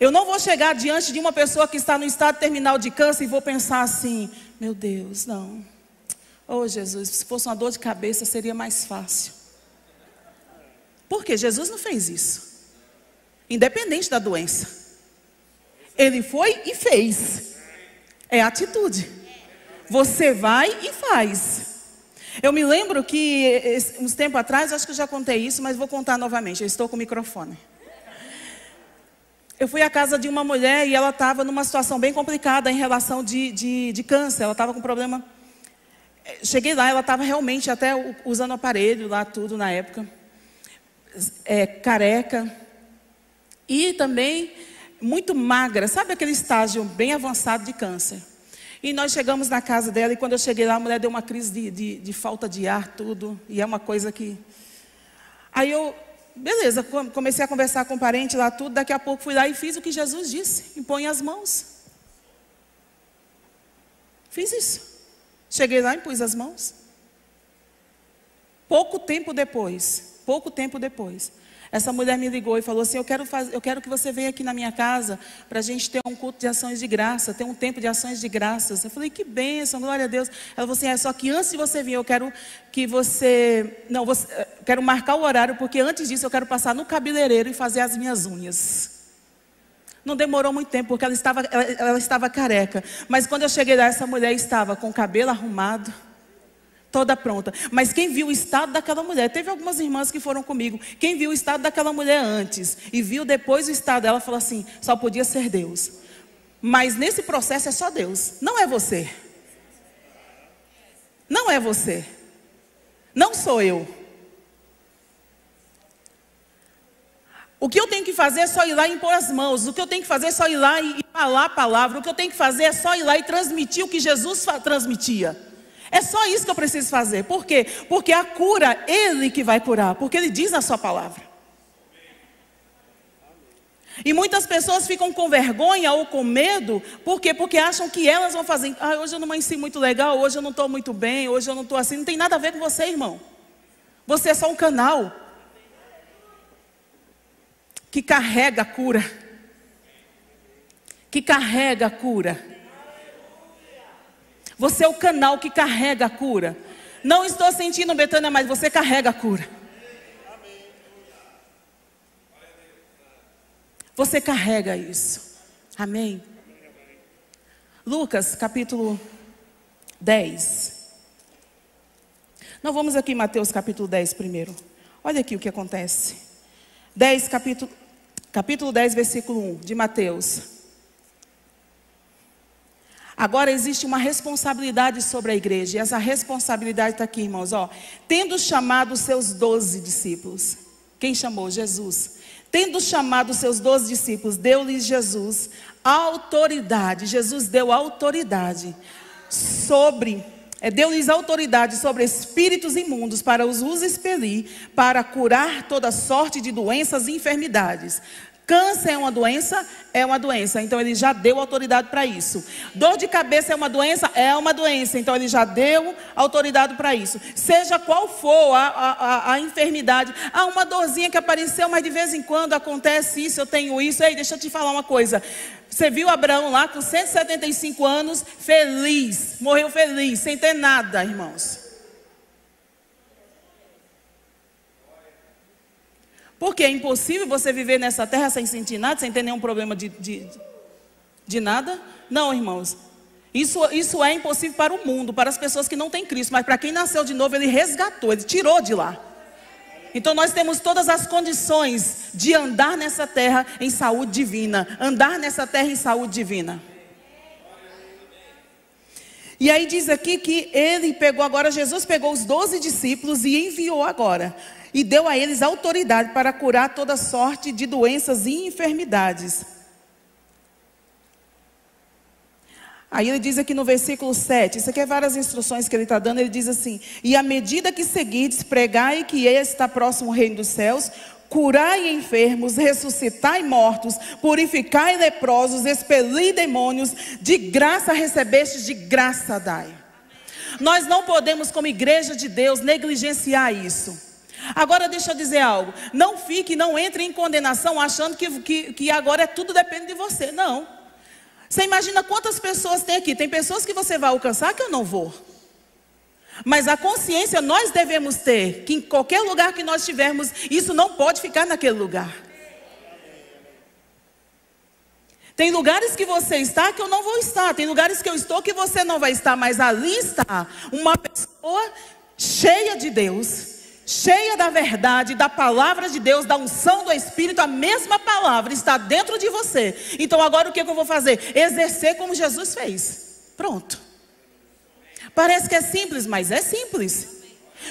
Eu não vou chegar diante de uma pessoa que está no estado terminal de câncer e vou pensar assim: meu Deus, não. Oh Jesus, se fosse uma dor de cabeça seria mais fácil. Porque Jesus não fez isso. Independente da doença. Ele foi e fez. É atitude. Você vai e faz. Eu me lembro que uns tempos atrás, acho que eu já contei isso, mas vou contar novamente. Eu estou com o microfone. Eu fui à casa de uma mulher e ela estava numa situação bem complicada em relação de, de, de câncer. Ela estava com problema. Cheguei lá, ela estava realmente até usando aparelho lá, tudo na época. É, careca. E também muito magra. Sabe aquele estágio bem avançado de câncer? E nós chegamos na casa dela e quando eu cheguei lá, a mulher deu uma crise de, de, de falta de ar, tudo. E é uma coisa que. Aí eu Beleza, comecei a conversar com o parente lá, tudo. Daqui a pouco fui lá e fiz o que Jesus disse: impõe as mãos. Fiz isso. Cheguei lá e pus as mãos. Pouco tempo depois, pouco tempo depois, essa mulher me ligou e falou assim: Eu quero, fazer, eu quero que você venha aqui na minha casa para a gente ter um culto de ações de graça, ter um tempo de ações de graças. Eu falei: Que bênção, glória a Deus. Ela falou assim: É só que antes de você vir, eu quero que você. Não, você, quero marcar o horário, porque antes disso eu quero passar no cabeleireiro e fazer as minhas unhas. Não demorou muito tempo, porque ela estava, ela, ela estava careca. Mas quando eu cheguei lá, essa mulher estava com o cabelo arrumado toda pronta. Mas quem viu o estado daquela mulher, teve algumas irmãs que foram comigo. Quem viu o estado daquela mulher antes e viu depois o estado dela, falou assim: só podia ser Deus. Mas nesse processo é só Deus, não é você. Não é você. Não sou eu. O que eu tenho que fazer é só ir lá e impor as mãos. O que eu tenho que fazer é só ir lá e falar a palavra. O que eu tenho que fazer é só ir lá e transmitir o que Jesus transmitia. É só isso que eu preciso fazer. Por quê? Porque a cura, Ele que vai curar, porque Ele diz na Sua palavra. E muitas pessoas ficam com vergonha ou com medo, por quê? Porque acham que elas vão fazer. Ah, hoje eu não amanheci muito legal, hoje eu não estou muito bem, hoje eu não estou assim. Não tem nada a ver com você, irmão. Você é só um canal que carrega a cura. Que carrega a cura. Você é o canal que carrega a cura. Não estou sentindo, Betânia, mas você carrega a cura. Você carrega isso. Amém. Lucas capítulo 10. Não vamos aqui em Mateus capítulo 10 primeiro. Olha aqui o que acontece. 10 capítulo capítulo 10 versículo 1 de Mateus. Agora existe uma responsabilidade sobre a igreja, e essa responsabilidade está aqui, irmãos. Ó, tendo chamado seus doze discípulos, quem chamou? Jesus. Tendo chamado seus doze discípulos, deu-lhes Jesus autoridade. Jesus deu autoridade sobre, é, deu-lhes autoridade sobre espíritos imundos para os, os expelir, para curar toda sorte de doenças e enfermidades. Câncer é uma doença? É uma doença. Então ele já deu autoridade para isso. Dor de cabeça é uma doença? É uma doença. Então ele já deu autoridade para isso. Seja qual for a, a, a, enfermidade. Ah, uma dorzinha que apareceu, mas de vez em quando acontece isso, eu tenho isso. Ei, deixa eu te falar uma coisa. Você viu Abraão lá com 175 anos, feliz. Morreu feliz, sem ter nada, irmãos. Porque é impossível você viver nessa terra sem sentir nada, sem ter nenhum problema de, de, de nada. Não, irmãos. Isso, isso é impossível para o mundo, para as pessoas que não têm Cristo. Mas para quem nasceu de novo, Ele resgatou, Ele tirou de lá. Então nós temos todas as condições de andar nessa terra em saúde divina. Andar nessa terra em saúde divina. E aí diz aqui que ele pegou agora, Jesus pegou os doze discípulos e enviou agora e deu a eles autoridade para curar toda sorte de doenças e enfermidades. Aí ele diz aqui no versículo 7, isso aqui é várias instruções que ele está dando, ele diz assim: E à medida que seguides, pregai que está próximo o reino dos céus, curai enfermos, ressuscitai mortos, purificai leprosos, expeli demônios, de graça recebestes, de graça dai. Nós não podemos, como igreja de Deus, negligenciar isso. Agora deixa eu dizer algo. Não fique, não entre em condenação achando que, que, que agora é tudo depende de você. Não. Você imagina quantas pessoas tem aqui? Tem pessoas que você vai alcançar que eu não vou. Mas a consciência nós devemos ter que em qualquer lugar que nós estivermos, isso não pode ficar naquele lugar. Tem lugares que você está que eu não vou estar. Tem lugares que eu estou que você não vai estar. Mas ali está uma pessoa cheia de Deus, cheia da verdade, da palavra de Deus, da unção do Espírito, a mesma palavra está dentro de você. Então agora o que, eu vou fazer? Exercer como Jesus fez. Pronto. Parece que é simples, mas é simples.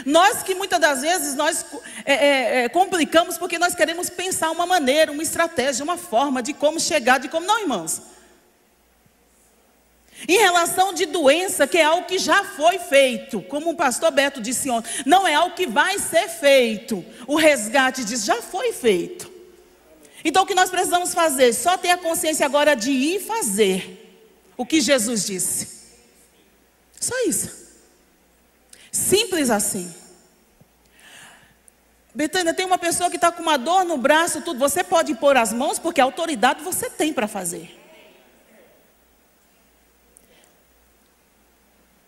Nós que muitas das vezes nós é, é, é, complicamos porque nós queremos pensar uma maneira, uma estratégia, uma forma de como chegar, de como não, irmãos. Em relação de doença, que é algo que já foi feito, como o pastor Beto disse ontem, não é algo que vai ser feito. O resgate diz, já foi feito. Então o que nós precisamos fazer? Só ter a consciência agora de ir fazer o que Jesus disse. Só isso. Simples assim. Betânia, tem uma pessoa que está com uma dor no braço, tudo. Você pode pôr as mãos, porque a autoridade você tem para fazer.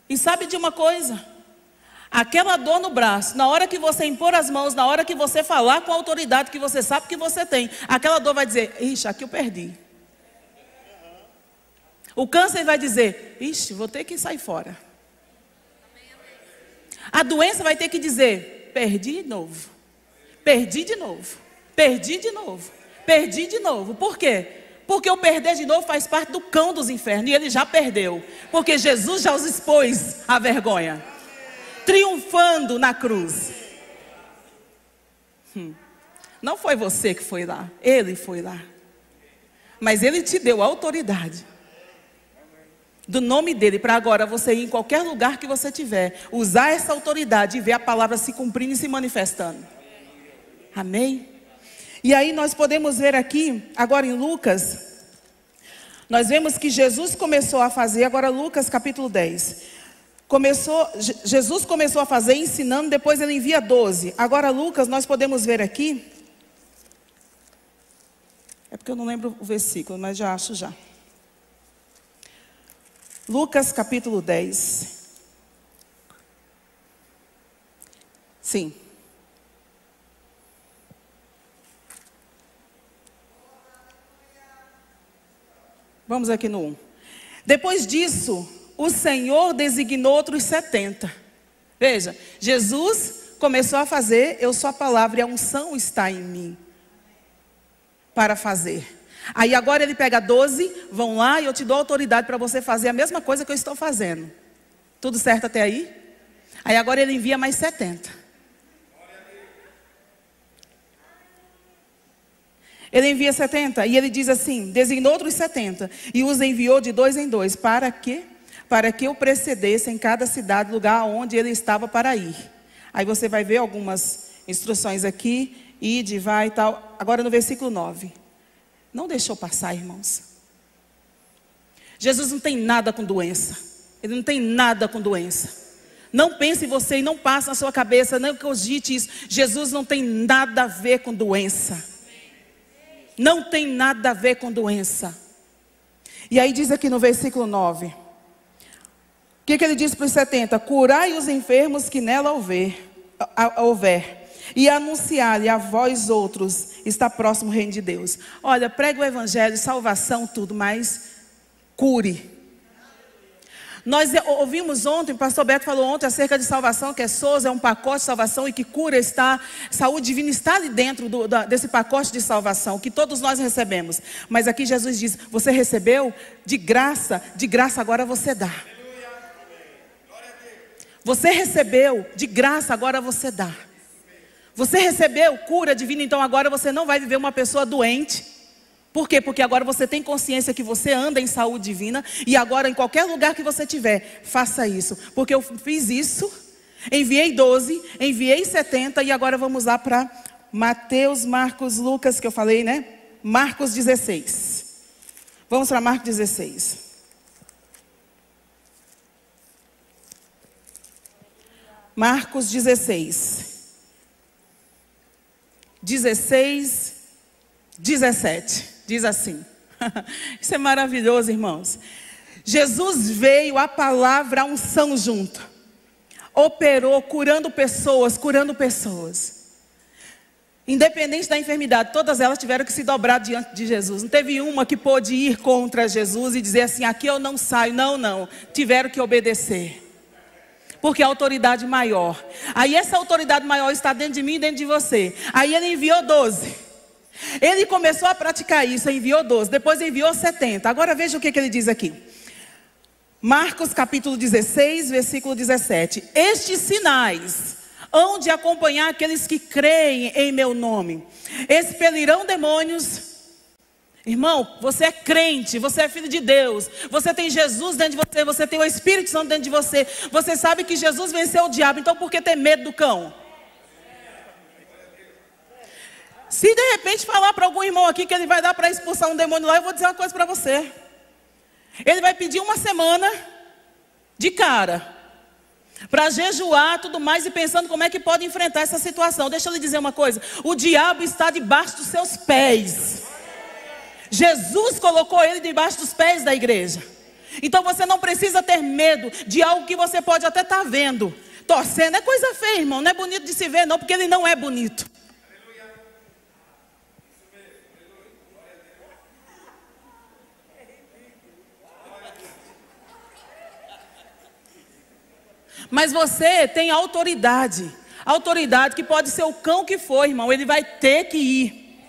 E sabe de uma coisa? Aquela dor no braço, na hora que você impor as mãos, na hora que você falar com a autoridade que você sabe que você tem, aquela dor vai dizer: Ixi, aqui eu perdi. O câncer vai dizer: Ixi, vou ter que sair fora. A doença vai ter que dizer: Perdi de novo. Perdi de novo. Perdi de novo. Perdi de novo. Por quê? Porque o perder de novo faz parte do cão dos infernos. E ele já perdeu. Porque Jesus já os expôs à vergonha. Triunfando na cruz. Hum. Não foi você que foi lá. Ele foi lá. Mas ele te deu autoridade. Do nome dele, para agora você ir em qualquer lugar que você tiver, usar essa autoridade e ver a palavra se cumprindo e se manifestando. Amém? E aí nós podemos ver aqui, agora em Lucas, nós vemos que Jesus começou a fazer, agora Lucas capítulo 10. Começou, Jesus começou a fazer ensinando, depois ele envia 12. Agora Lucas, nós podemos ver aqui. É porque eu não lembro o versículo, mas já acho já. Lucas capítulo 10. Sim. Vamos aqui no 1. Depois disso, o Senhor designou outros 70. Veja, Jesus começou a fazer, eu sou a palavra e a unção está em mim para fazer. Aí agora ele pega 12, vão lá e eu te dou autoridade para você fazer a mesma coisa que eu estou fazendo. Tudo certo até aí? Aí agora ele envia mais 70. Ele envia 70 e ele diz assim: designou outros 70 e os enviou de dois em dois. Para quê? Para que o precedesse em cada cidade, lugar onde ele estava para ir. Aí você vai ver algumas instruções aqui, ide, vai e tal. Agora no versículo 9. Não deixou passar, irmãos. Jesus não tem nada com doença. Ele não tem nada com doença. Não pense em você e não passe na sua cabeça, não cogite isso. Jesus não tem nada a ver com doença não tem nada a ver com doença. E aí diz aqui no versículo 9: o que, que ele diz para os 70? Curai os enfermos que nela houver, houver e anunciar-lhe a vós outros, está próximo o reino de Deus. Olha, prega o evangelho, salvação, tudo, mas cure. Nós ouvimos ontem, o pastor Beto falou ontem acerca de salvação, que é Souza, é um pacote de salvação e que cura está, saúde divina está ali dentro do, da, desse pacote de salvação, que todos nós recebemos. Mas aqui Jesus diz: Você recebeu de graça, de graça agora você dá. Você recebeu de graça, agora você dá. Você recebeu cura divina, então agora você não vai viver uma pessoa doente. Por quê? Porque agora você tem consciência que você anda em saúde divina e agora em qualquer lugar que você tiver, faça isso. Porque eu fiz isso, enviei 12, enviei 70 e agora vamos lá para Mateus, Marcos, Lucas, que eu falei, né? Marcos 16. Vamos para Marcos 16. Marcos 16. 16, 17. Diz assim. Isso é maravilhoso, irmãos. Jesus veio, a palavra, a unção junto. Operou, curando pessoas, curando pessoas. Independente da enfermidade, todas elas tiveram que se dobrar diante de Jesus. Não teve uma que pôde ir contra Jesus e dizer assim: aqui eu não saio. Não, não. Tiveram que obedecer. Porque a autoridade maior. Aí essa autoridade maior está dentro de mim e dentro de você. Aí ele enviou 12. Ele começou a praticar isso, enviou 12, depois enviou 70. Agora veja o que, que ele diz aqui. Marcos capítulo 16, versículo 17. Estes sinais hão de acompanhar aqueles que creem em meu nome. Expelirão demônios. Irmão, você é crente, você é filho de Deus, você tem Jesus dentro de você, você tem o Espírito Santo dentro de você, você sabe que Jesus venceu o diabo, então por que ter medo do cão? Se de repente falar para algum irmão aqui que ele vai dar para expulsar um demônio lá, eu vou dizer uma coisa para você. Ele vai pedir uma semana de cara para jejuar tudo mais e pensando como é que pode enfrentar essa situação. Deixa eu lhe dizer uma coisa: o diabo está debaixo dos seus pés. Jesus colocou ele debaixo dos pés da igreja. Então você não precisa ter medo de algo que você pode até estar tá vendo. Torcendo é coisa feia, irmão. Não é bonito de se ver, não, porque ele não é bonito. Mas você tem autoridade. Autoridade que pode ser o cão que for, irmão. Ele vai ter que ir.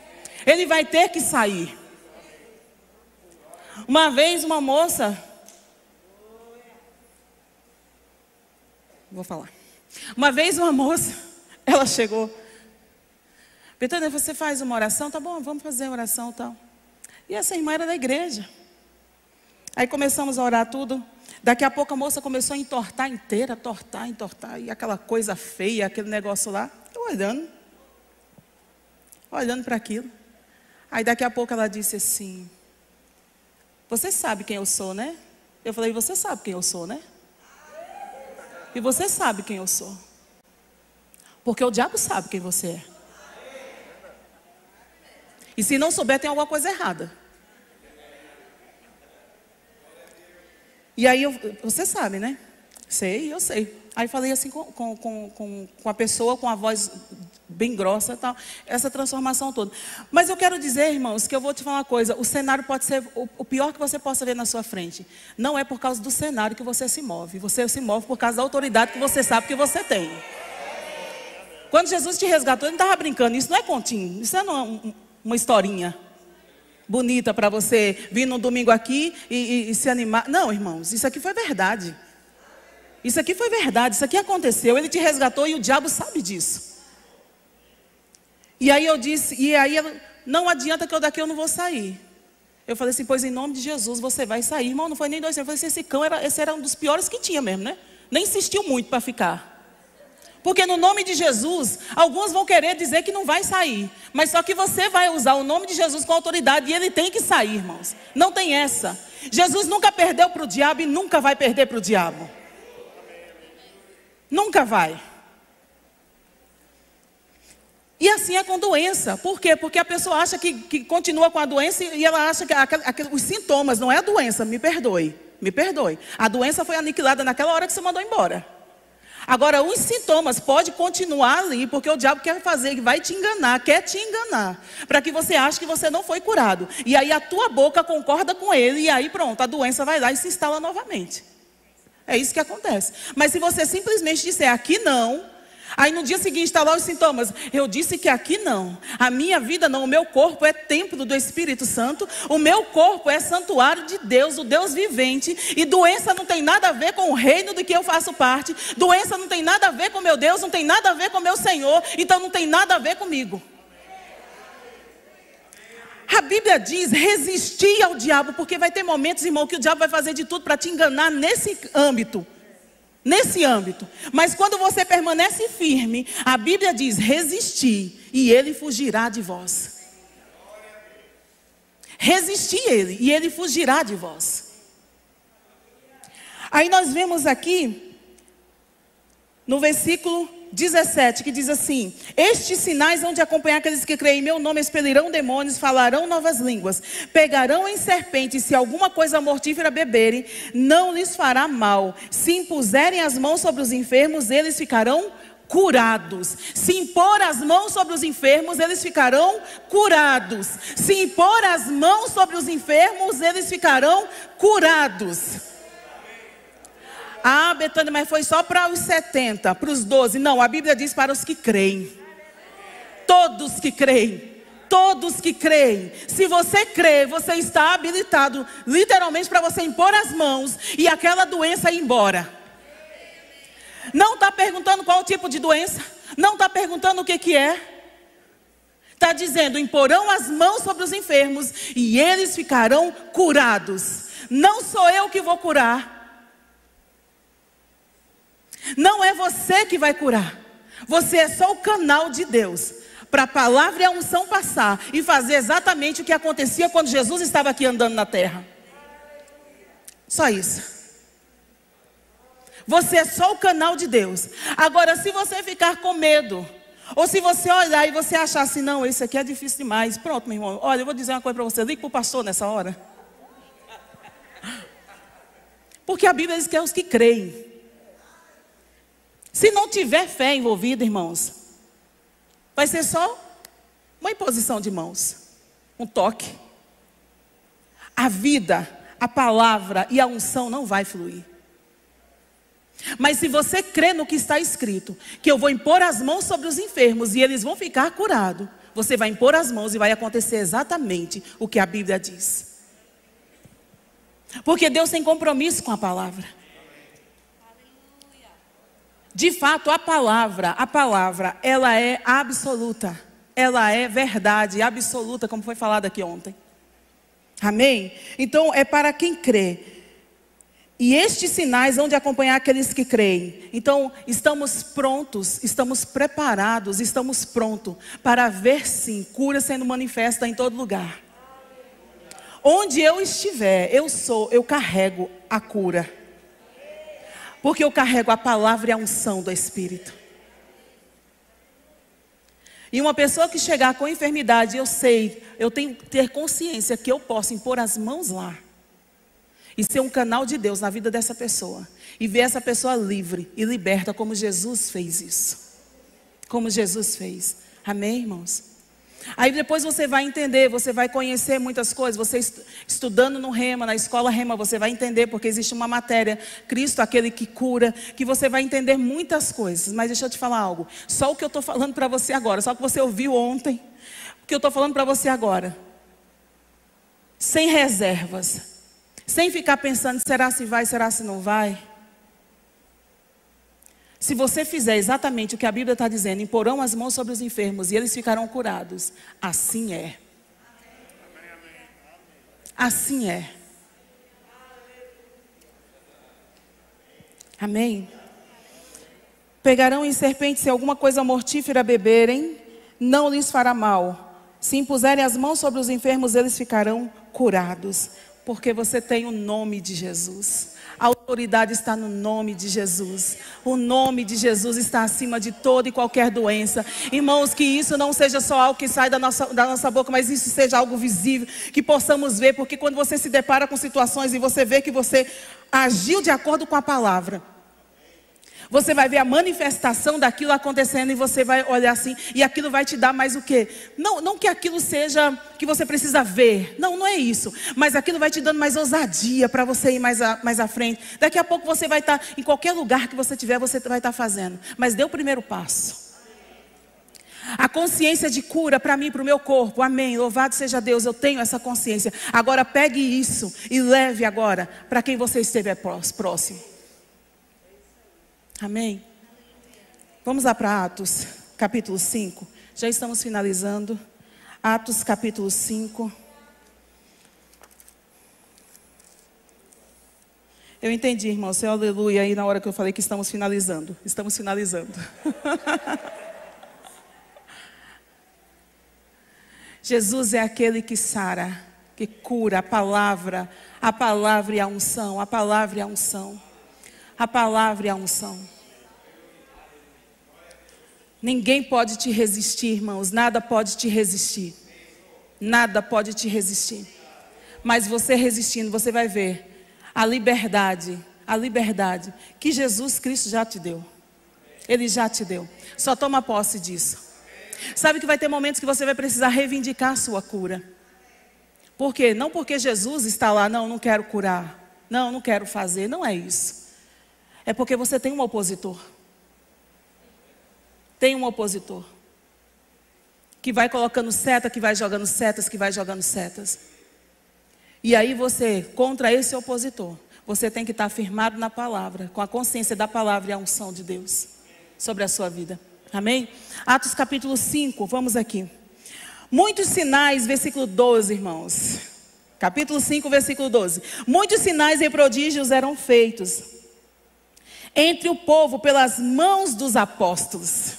Ele vai ter que sair. Uma vez uma moça. Vou falar. Uma vez uma moça, ela chegou. Betânia, você faz uma oração? Tá bom, vamos fazer uma oração tal. E essa irmã era da igreja. Aí começamos a orar tudo. Daqui a pouco a moça começou a entortar inteira, tortar, entortar, e aquela coisa feia, aquele negócio lá. Eu olhando, olhando para aquilo. Aí daqui a pouco ela disse assim: Você sabe quem eu sou, né? Eu falei: Você sabe quem eu sou, né? E você sabe quem eu sou. Porque o diabo sabe quem você é. E se não souber, tem alguma coisa errada. E aí, eu, você sabe, né? Sei, eu sei. Aí falei assim com, com, com, com a pessoa, com a voz bem grossa tal, essa transformação toda. Mas eu quero dizer, irmãos, que eu vou te falar uma coisa: o cenário pode ser o, o pior que você possa ver na sua frente. Não é por causa do cenário que você se move, você se move por causa da autoridade que você sabe que você tem. Quando Jesus te resgatou, ele não estava brincando, isso não é continho, isso não é uma historinha bonita para você vir no domingo aqui e, e, e se animar. Não, irmãos, isso aqui foi verdade. Isso aqui foi verdade, isso aqui aconteceu. Ele te resgatou e o diabo sabe disso. E aí eu disse, e aí não adianta que eu daqui eu não vou sair. Eu falei assim, pois em nome de Jesus você vai sair. Irmão, não foi nem dois, eu falei assim, esse cão era, esse era um dos piores que tinha mesmo, né? Nem insistiu muito para ficar. Porque no nome de Jesus, alguns vão querer dizer que não vai sair. Mas só que você vai usar o nome de Jesus com autoridade e ele tem que sair, irmãos. Não tem essa. Jesus nunca perdeu para o diabo e nunca vai perder para o diabo. Nunca vai. E assim é com doença. Por quê? Porque a pessoa acha que, que continua com a doença e ela acha que aquel, aquel, os sintomas não é a doença. Me perdoe. Me perdoe. A doença foi aniquilada naquela hora que você mandou embora. Agora, os sintomas pode continuar ali, porque o diabo quer fazer, que vai te enganar, quer te enganar, para que você ache que você não foi curado. E aí a tua boca concorda com ele, e aí pronto, a doença vai lá e se instala novamente. É isso que acontece. Mas se você simplesmente disser aqui não, Aí no dia seguinte está lá os sintomas. Eu disse que aqui não. A minha vida não. O meu corpo é templo do Espírito Santo. O meu corpo é santuário de Deus, o Deus vivente. E doença não tem nada a ver com o reino do que eu faço parte. Doença não tem nada a ver com meu Deus, não tem nada a ver com meu Senhor. Então não tem nada a ver comigo. A Bíblia diz: resistir ao diabo, porque vai ter momentos, irmão, que o diabo vai fazer de tudo para te enganar nesse âmbito nesse âmbito. Mas quando você permanece firme, a Bíblia diz: resistir e ele fugirá de vós. Resistir ele e ele fugirá de vós. Aí nós vemos aqui no versículo 17, que diz assim: Estes sinais vão de acompanhar aqueles que creem em meu nome, expelirão demônios, falarão novas línguas, pegarão em serpentes, se alguma coisa mortífera beberem, não lhes fará mal. Se impuserem as mãos sobre os enfermos, eles ficarão curados. Se impor as mãos sobre os enfermos, eles ficarão curados. Se impor as mãos sobre os enfermos, eles ficarão curados. Ah, Betânia, mas foi só para os 70, para os 12. Não, a Bíblia diz para os que creem. Todos que creem. Todos que creem. Se você crê, você está habilitado, literalmente, para você impor as mãos e aquela doença ir embora. Não está perguntando qual tipo de doença. Não está perguntando o que, que é. Está dizendo: imporão as mãos sobre os enfermos e eles ficarão curados. Não sou eu que vou curar. Não é você que vai curar. Você é só o canal de Deus para a palavra e a unção passar e fazer exatamente o que acontecia quando Jesus estava aqui andando na terra. Só isso. Você é só o canal de Deus. Agora, se você ficar com medo, ou se você olhar e você achar assim, não, isso aqui é difícil demais. Pronto, meu irmão. Olha, eu vou dizer uma coisa para você. Ligue para o pastor nessa hora. Porque a Bíblia diz que é os que creem. Se não tiver fé envolvida, irmãos, vai ser só uma imposição de mãos, um toque. A vida, a palavra e a unção não vai fluir. Mas se você crê no que está escrito, que eu vou impor as mãos sobre os enfermos e eles vão ficar curados, você vai impor as mãos e vai acontecer exatamente o que a Bíblia diz. Porque Deus tem compromisso com a palavra. De fato, a palavra, a palavra, ela é absoluta. Ela é verdade absoluta, como foi falado aqui ontem. Amém? Então, é para quem crê. E estes sinais vão de acompanhar aqueles que creem. Então, estamos prontos, estamos preparados, estamos prontos para ver sim cura sendo manifesta em todo lugar. Onde eu estiver, eu sou, eu carrego a cura. Porque eu carrego a palavra e a unção do Espírito. E uma pessoa que chegar com enfermidade, eu sei, eu tenho que ter consciência que eu posso impor as mãos lá. E ser um canal de Deus na vida dessa pessoa. E ver essa pessoa livre e liberta, como Jesus fez isso. Como Jesus fez. Amém, irmãos? Aí depois você vai entender, você vai conhecer muitas coisas. Você estudando no Rema, na escola Rema, você vai entender, porque existe uma matéria, Cristo, aquele que cura, que você vai entender muitas coisas. Mas deixa eu te falar algo. Só o que eu estou falando para você agora, só o que você ouviu ontem, o que eu estou falando para você agora. Sem reservas. Sem ficar pensando, será se vai, será se não vai. Se você fizer exatamente o que a Bíblia está dizendo, imporão as mãos sobre os enfermos e eles ficarão curados. Assim é. Assim é. Amém? Pegarão em serpentes se alguma coisa mortífera beberem, não lhes fará mal. Se impuserem as mãos sobre os enfermos, eles ficarão curados. Porque você tem o nome de Jesus. A autoridade está no nome de Jesus. O nome de Jesus está acima de toda e qualquer doença. Irmãos, que isso não seja só algo que sai da nossa, da nossa boca, mas isso seja algo visível, que possamos ver, porque quando você se depara com situações e você vê que você agiu de acordo com a palavra, você vai ver a manifestação daquilo acontecendo e você vai olhar assim, e aquilo vai te dar mais o quê? Não, não que aquilo seja que você precisa ver, não, não é isso, mas aquilo vai te dando mais ousadia para você ir mais, a, mais à frente. Daqui a pouco você vai estar, tá, em qualquer lugar que você tiver, você vai estar tá fazendo, mas dê o primeiro passo. A consciência de cura para mim, para o meu corpo, amém. Louvado seja Deus, eu tenho essa consciência. Agora pegue isso e leve agora para quem você estiver próximo. Amém? Vamos lá para Atos, capítulo 5. Já estamos finalizando. Atos, capítulo 5. Eu entendi, irmão, seu aleluia aí na hora que eu falei que estamos finalizando. Estamos finalizando. Jesus é aquele que sara, que cura a palavra, a palavra e a unção, a palavra e a unção a palavra e a unção. Ninguém pode te resistir, irmãos, nada pode te resistir. Nada pode te resistir. Mas você resistindo, você vai ver a liberdade, a liberdade que Jesus Cristo já te deu. Ele já te deu. Só toma posse disso. Sabe que vai ter momentos que você vai precisar reivindicar a sua cura. Por quê? Não porque Jesus está lá, não, não quero curar. Não, não quero fazer, não é isso. É porque você tem um opositor. Tem um opositor. Que vai colocando seta, que vai jogando setas, que vai jogando setas. E aí você, contra esse opositor, você tem que estar firmado na palavra, com a consciência da palavra e a unção de Deus sobre a sua vida. Amém? Atos capítulo 5, vamos aqui. Muitos sinais, versículo 12, irmãos. Capítulo 5, versículo 12. Muitos sinais e prodígios eram feitos entre o povo pelas mãos dos apóstolos.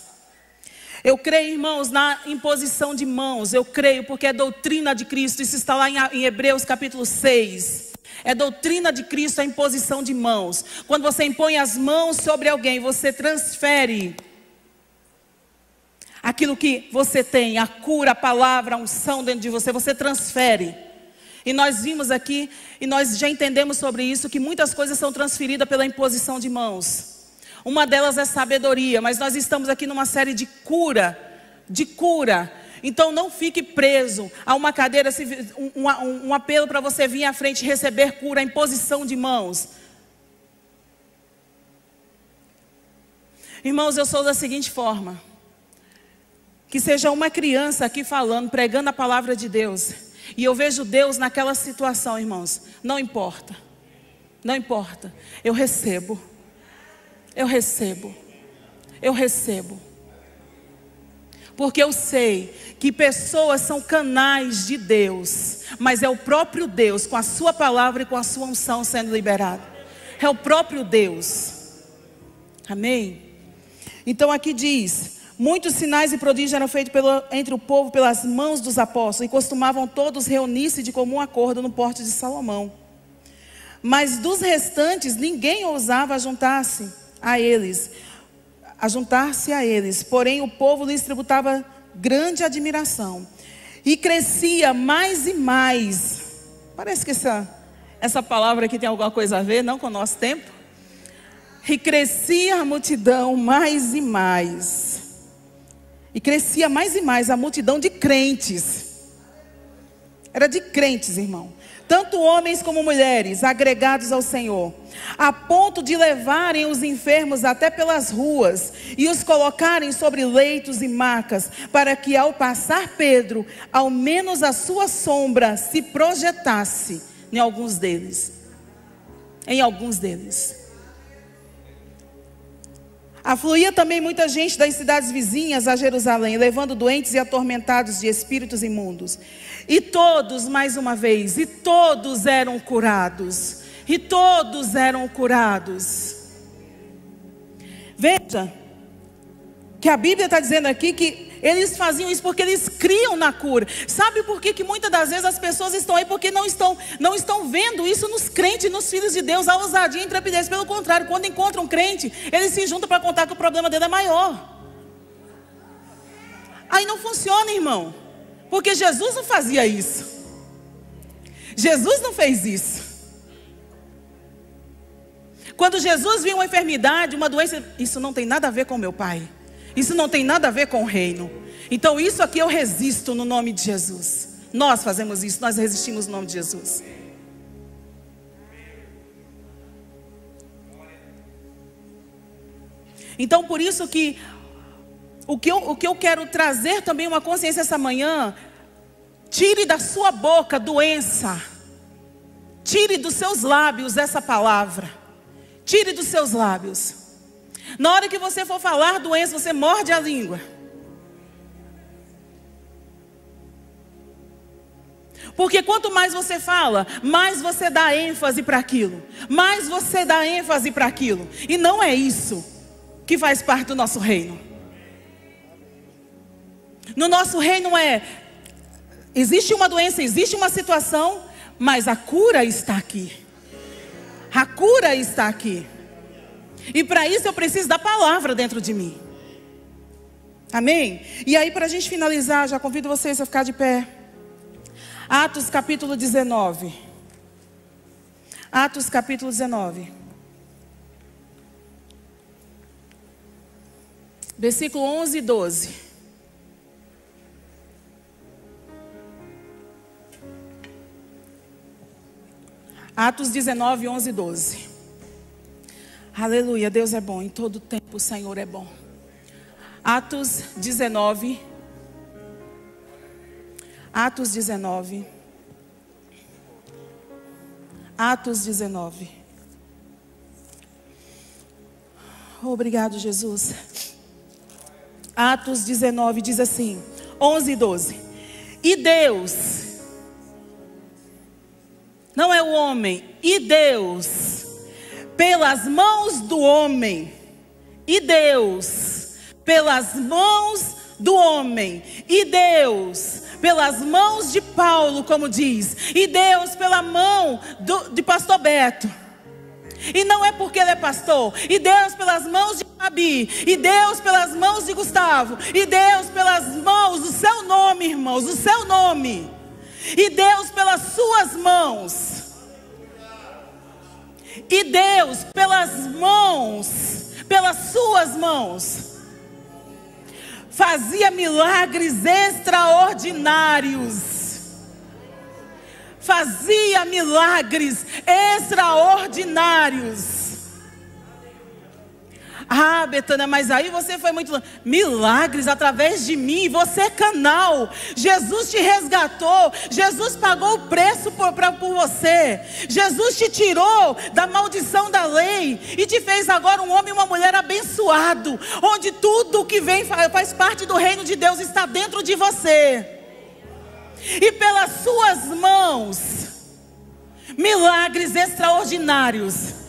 Eu creio, irmãos, na imposição de mãos. Eu creio porque é doutrina de Cristo. Isso está lá em Hebreus capítulo 6. É doutrina de Cristo a imposição de mãos. Quando você impõe as mãos sobre alguém, você transfere aquilo que você tem, a cura, a palavra, a unção dentro de você, você transfere. E nós vimos aqui, e nós já entendemos sobre isso, que muitas coisas são transferidas pela imposição de mãos. Uma delas é sabedoria, mas nós estamos aqui numa série de cura, de cura. Então não fique preso a uma cadeira, um, um, um apelo para você vir à frente receber cura, imposição de mãos. Irmãos, eu sou da seguinte forma: que seja uma criança aqui falando, pregando a palavra de Deus, e eu vejo Deus naquela situação, irmãos, não importa, não importa, eu recebo. Eu recebo. Eu recebo. Porque eu sei que pessoas são canais de Deus, mas é o próprio Deus, com a Sua palavra e com a Sua unção sendo liberado. É o próprio Deus. Amém? Então aqui diz: muitos sinais e prodígios eram feitos pelo, entre o povo pelas mãos dos apóstolos, e costumavam todos reunir-se de comum acordo no porte de Salomão. Mas dos restantes, ninguém ousava juntar-se a eles, a juntar-se a eles. Porém, o povo lhes tributava grande admiração e crescia mais e mais. Parece que essa, essa palavra aqui tem alguma coisa a ver, não com o nosso tempo. E crescia a multidão mais e mais. E crescia mais e mais a multidão de crentes. Era de crentes, irmão tanto homens como mulheres, agregados ao Senhor, a ponto de levarem os enfermos até pelas ruas e os colocarem sobre leitos e macas, para que ao passar Pedro, ao menos a sua sombra se projetasse em alguns deles. Em alguns deles. Afluía também muita gente das cidades vizinhas a Jerusalém, levando doentes e atormentados de espíritos imundos. E todos, mais uma vez, e todos eram curados. E todos eram curados. Veja, que a Bíblia está dizendo aqui que eles faziam isso porque eles criam na cura. Sabe por que, que muitas das vezes as pessoas estão aí? Porque não estão, não estão vendo isso nos crentes, nos filhos de Deus, a ousadia e a intrepidez. Pelo contrário, quando encontram um crente, eles se juntam para contar que o problema dele é maior. Aí não funciona, irmão. Porque Jesus não fazia isso. Jesus não fez isso. Quando Jesus viu uma enfermidade, uma doença, isso não tem nada a ver com meu pai. Isso não tem nada a ver com o reino. Então isso aqui eu resisto no nome de Jesus. Nós fazemos isso, nós resistimos no nome de Jesus. Então por isso que o que, eu, o que eu quero trazer também uma consciência essa manhã, tire da sua boca doença. Tire dos seus lábios essa palavra. Tire dos seus lábios. Na hora que você for falar doença, você morde a língua. Porque quanto mais você fala, mais você dá ênfase para aquilo. Mais você dá ênfase para aquilo. E não é isso que faz parte do nosso reino. No nosso reino é existe uma doença, existe uma situação, mas a cura está aqui. A cura está aqui. E para isso eu preciso da palavra dentro de mim. Amém? E aí, para a gente finalizar, já convido vocês a ficar de pé. Atos capítulo 19. Atos capítulo 19. Versículo 11 e 12. Atos 19, 11 e 12. Aleluia, Deus é bom, em todo tempo o Senhor é bom. Atos 19. Atos 19. Atos 19. Obrigado, Jesus. Atos 19 diz assim: 11 e 12. E Deus, não é o homem, e Deus, pelas mãos do homem, e Deus, pelas mãos do homem, e Deus, pelas mãos de Paulo, como diz, e Deus pela mão do, de pastor Beto. E não é porque ele é pastor, e Deus pelas mãos de Fabi, e Deus pelas mãos de Gustavo, e Deus pelas mãos do seu nome, irmãos, do seu nome, e Deus pelas suas mãos, e Deus pelas mãos, pelas suas mãos, fazia milagres extraordinários. Fazia milagres extraordinários. Ah, Betânia, mas aí você foi muito. Milagres através de mim, você é canal. Jesus te resgatou. Jesus pagou o preço por, pra, por você. Jesus te tirou da maldição da lei e te fez agora um homem e uma mulher abençoado. Onde tudo que vem faz parte do reino de Deus está dentro de você. E pelas suas mãos, milagres extraordinários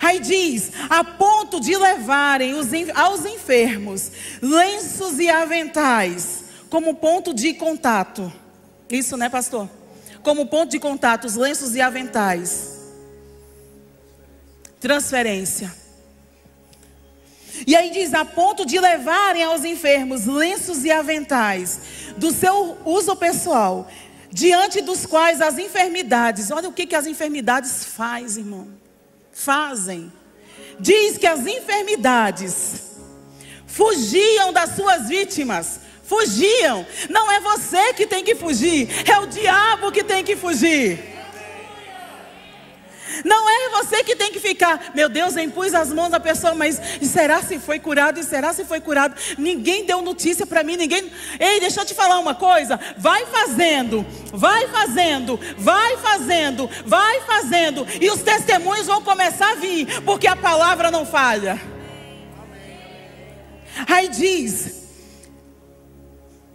Aí diz: a ponto de levarem os, aos enfermos lenços e aventais como ponto de contato. Isso, né, pastor? Como ponto de contato, os lenços e aventais. Transferência. E aí diz: a ponto de levarem aos enfermos lenços e aventais do seu uso pessoal, diante dos quais as enfermidades, olha o que, que as enfermidades faz, irmão fazem. Diz que as enfermidades fugiam das suas vítimas. Fugiam. Não é você que tem que fugir, é o diabo que tem que fugir. Não é você que tem que ficar, meu Deus, eu impus as mãos da pessoa, mas será se foi curado? E será se foi curado? Ninguém deu notícia para mim, ninguém. Ei, deixa eu te falar uma coisa. Vai fazendo, vai fazendo, vai fazendo, vai fazendo, e os testemunhos vão começar a vir, porque a palavra não falha. Aí diz: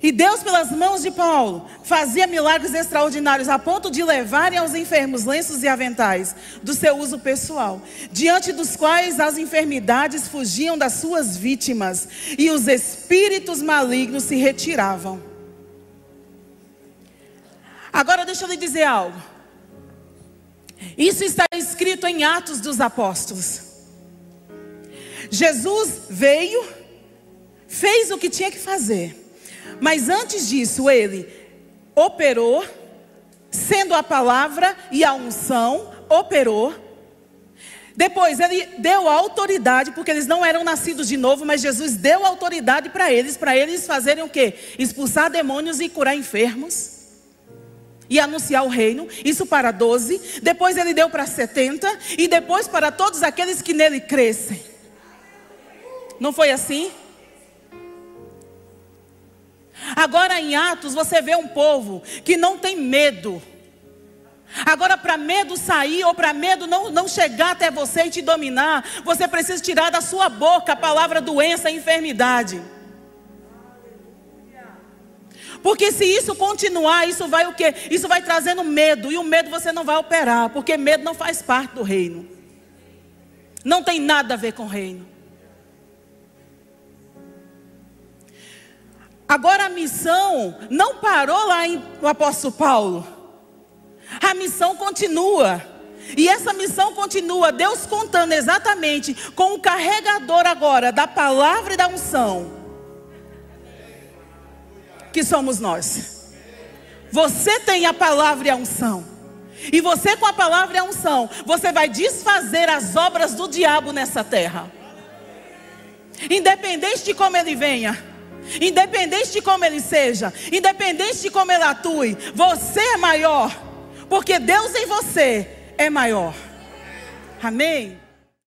e Deus, pelas mãos de Paulo, fazia milagres extraordinários a ponto de levarem aos enfermos lenços e aventais do seu uso pessoal, diante dos quais as enfermidades fugiam das suas vítimas e os espíritos malignos se retiravam. Agora deixa eu lhe dizer algo. Isso está escrito em Atos dos Apóstolos. Jesus veio, fez o que tinha que fazer mas antes disso, ele operou, sendo a palavra e a unção, operou. Depois ele deu autoridade, porque eles não eram nascidos de novo, mas Jesus deu autoridade para eles, para eles fazerem o quê? Expulsar demônios e curar enfermos. E anunciar o reino, isso para 12. Depois ele deu para 70. E depois para todos aqueles que nele crescem. Não foi assim? Agora em Atos você vê um povo que não tem medo. Agora, para medo sair ou para medo não, não chegar até você e te dominar, você precisa tirar da sua boca a palavra doença e enfermidade. Porque se isso continuar, isso vai o quê? Isso vai trazendo medo. E o medo você não vai operar, porque medo não faz parte do reino. Não tem nada a ver com o reino. Agora a missão não parou lá em o apóstolo Paulo. A missão continua. E essa missão continua, Deus contando exatamente com o carregador agora da palavra e da unção. Que somos nós. Você tem a palavra e a unção. E você com a palavra e a unção, você vai desfazer as obras do diabo nessa terra. Independente de como ele venha. Independente de como ele seja, independente de como ele atue, você é maior, porque Deus em você é maior. Amém?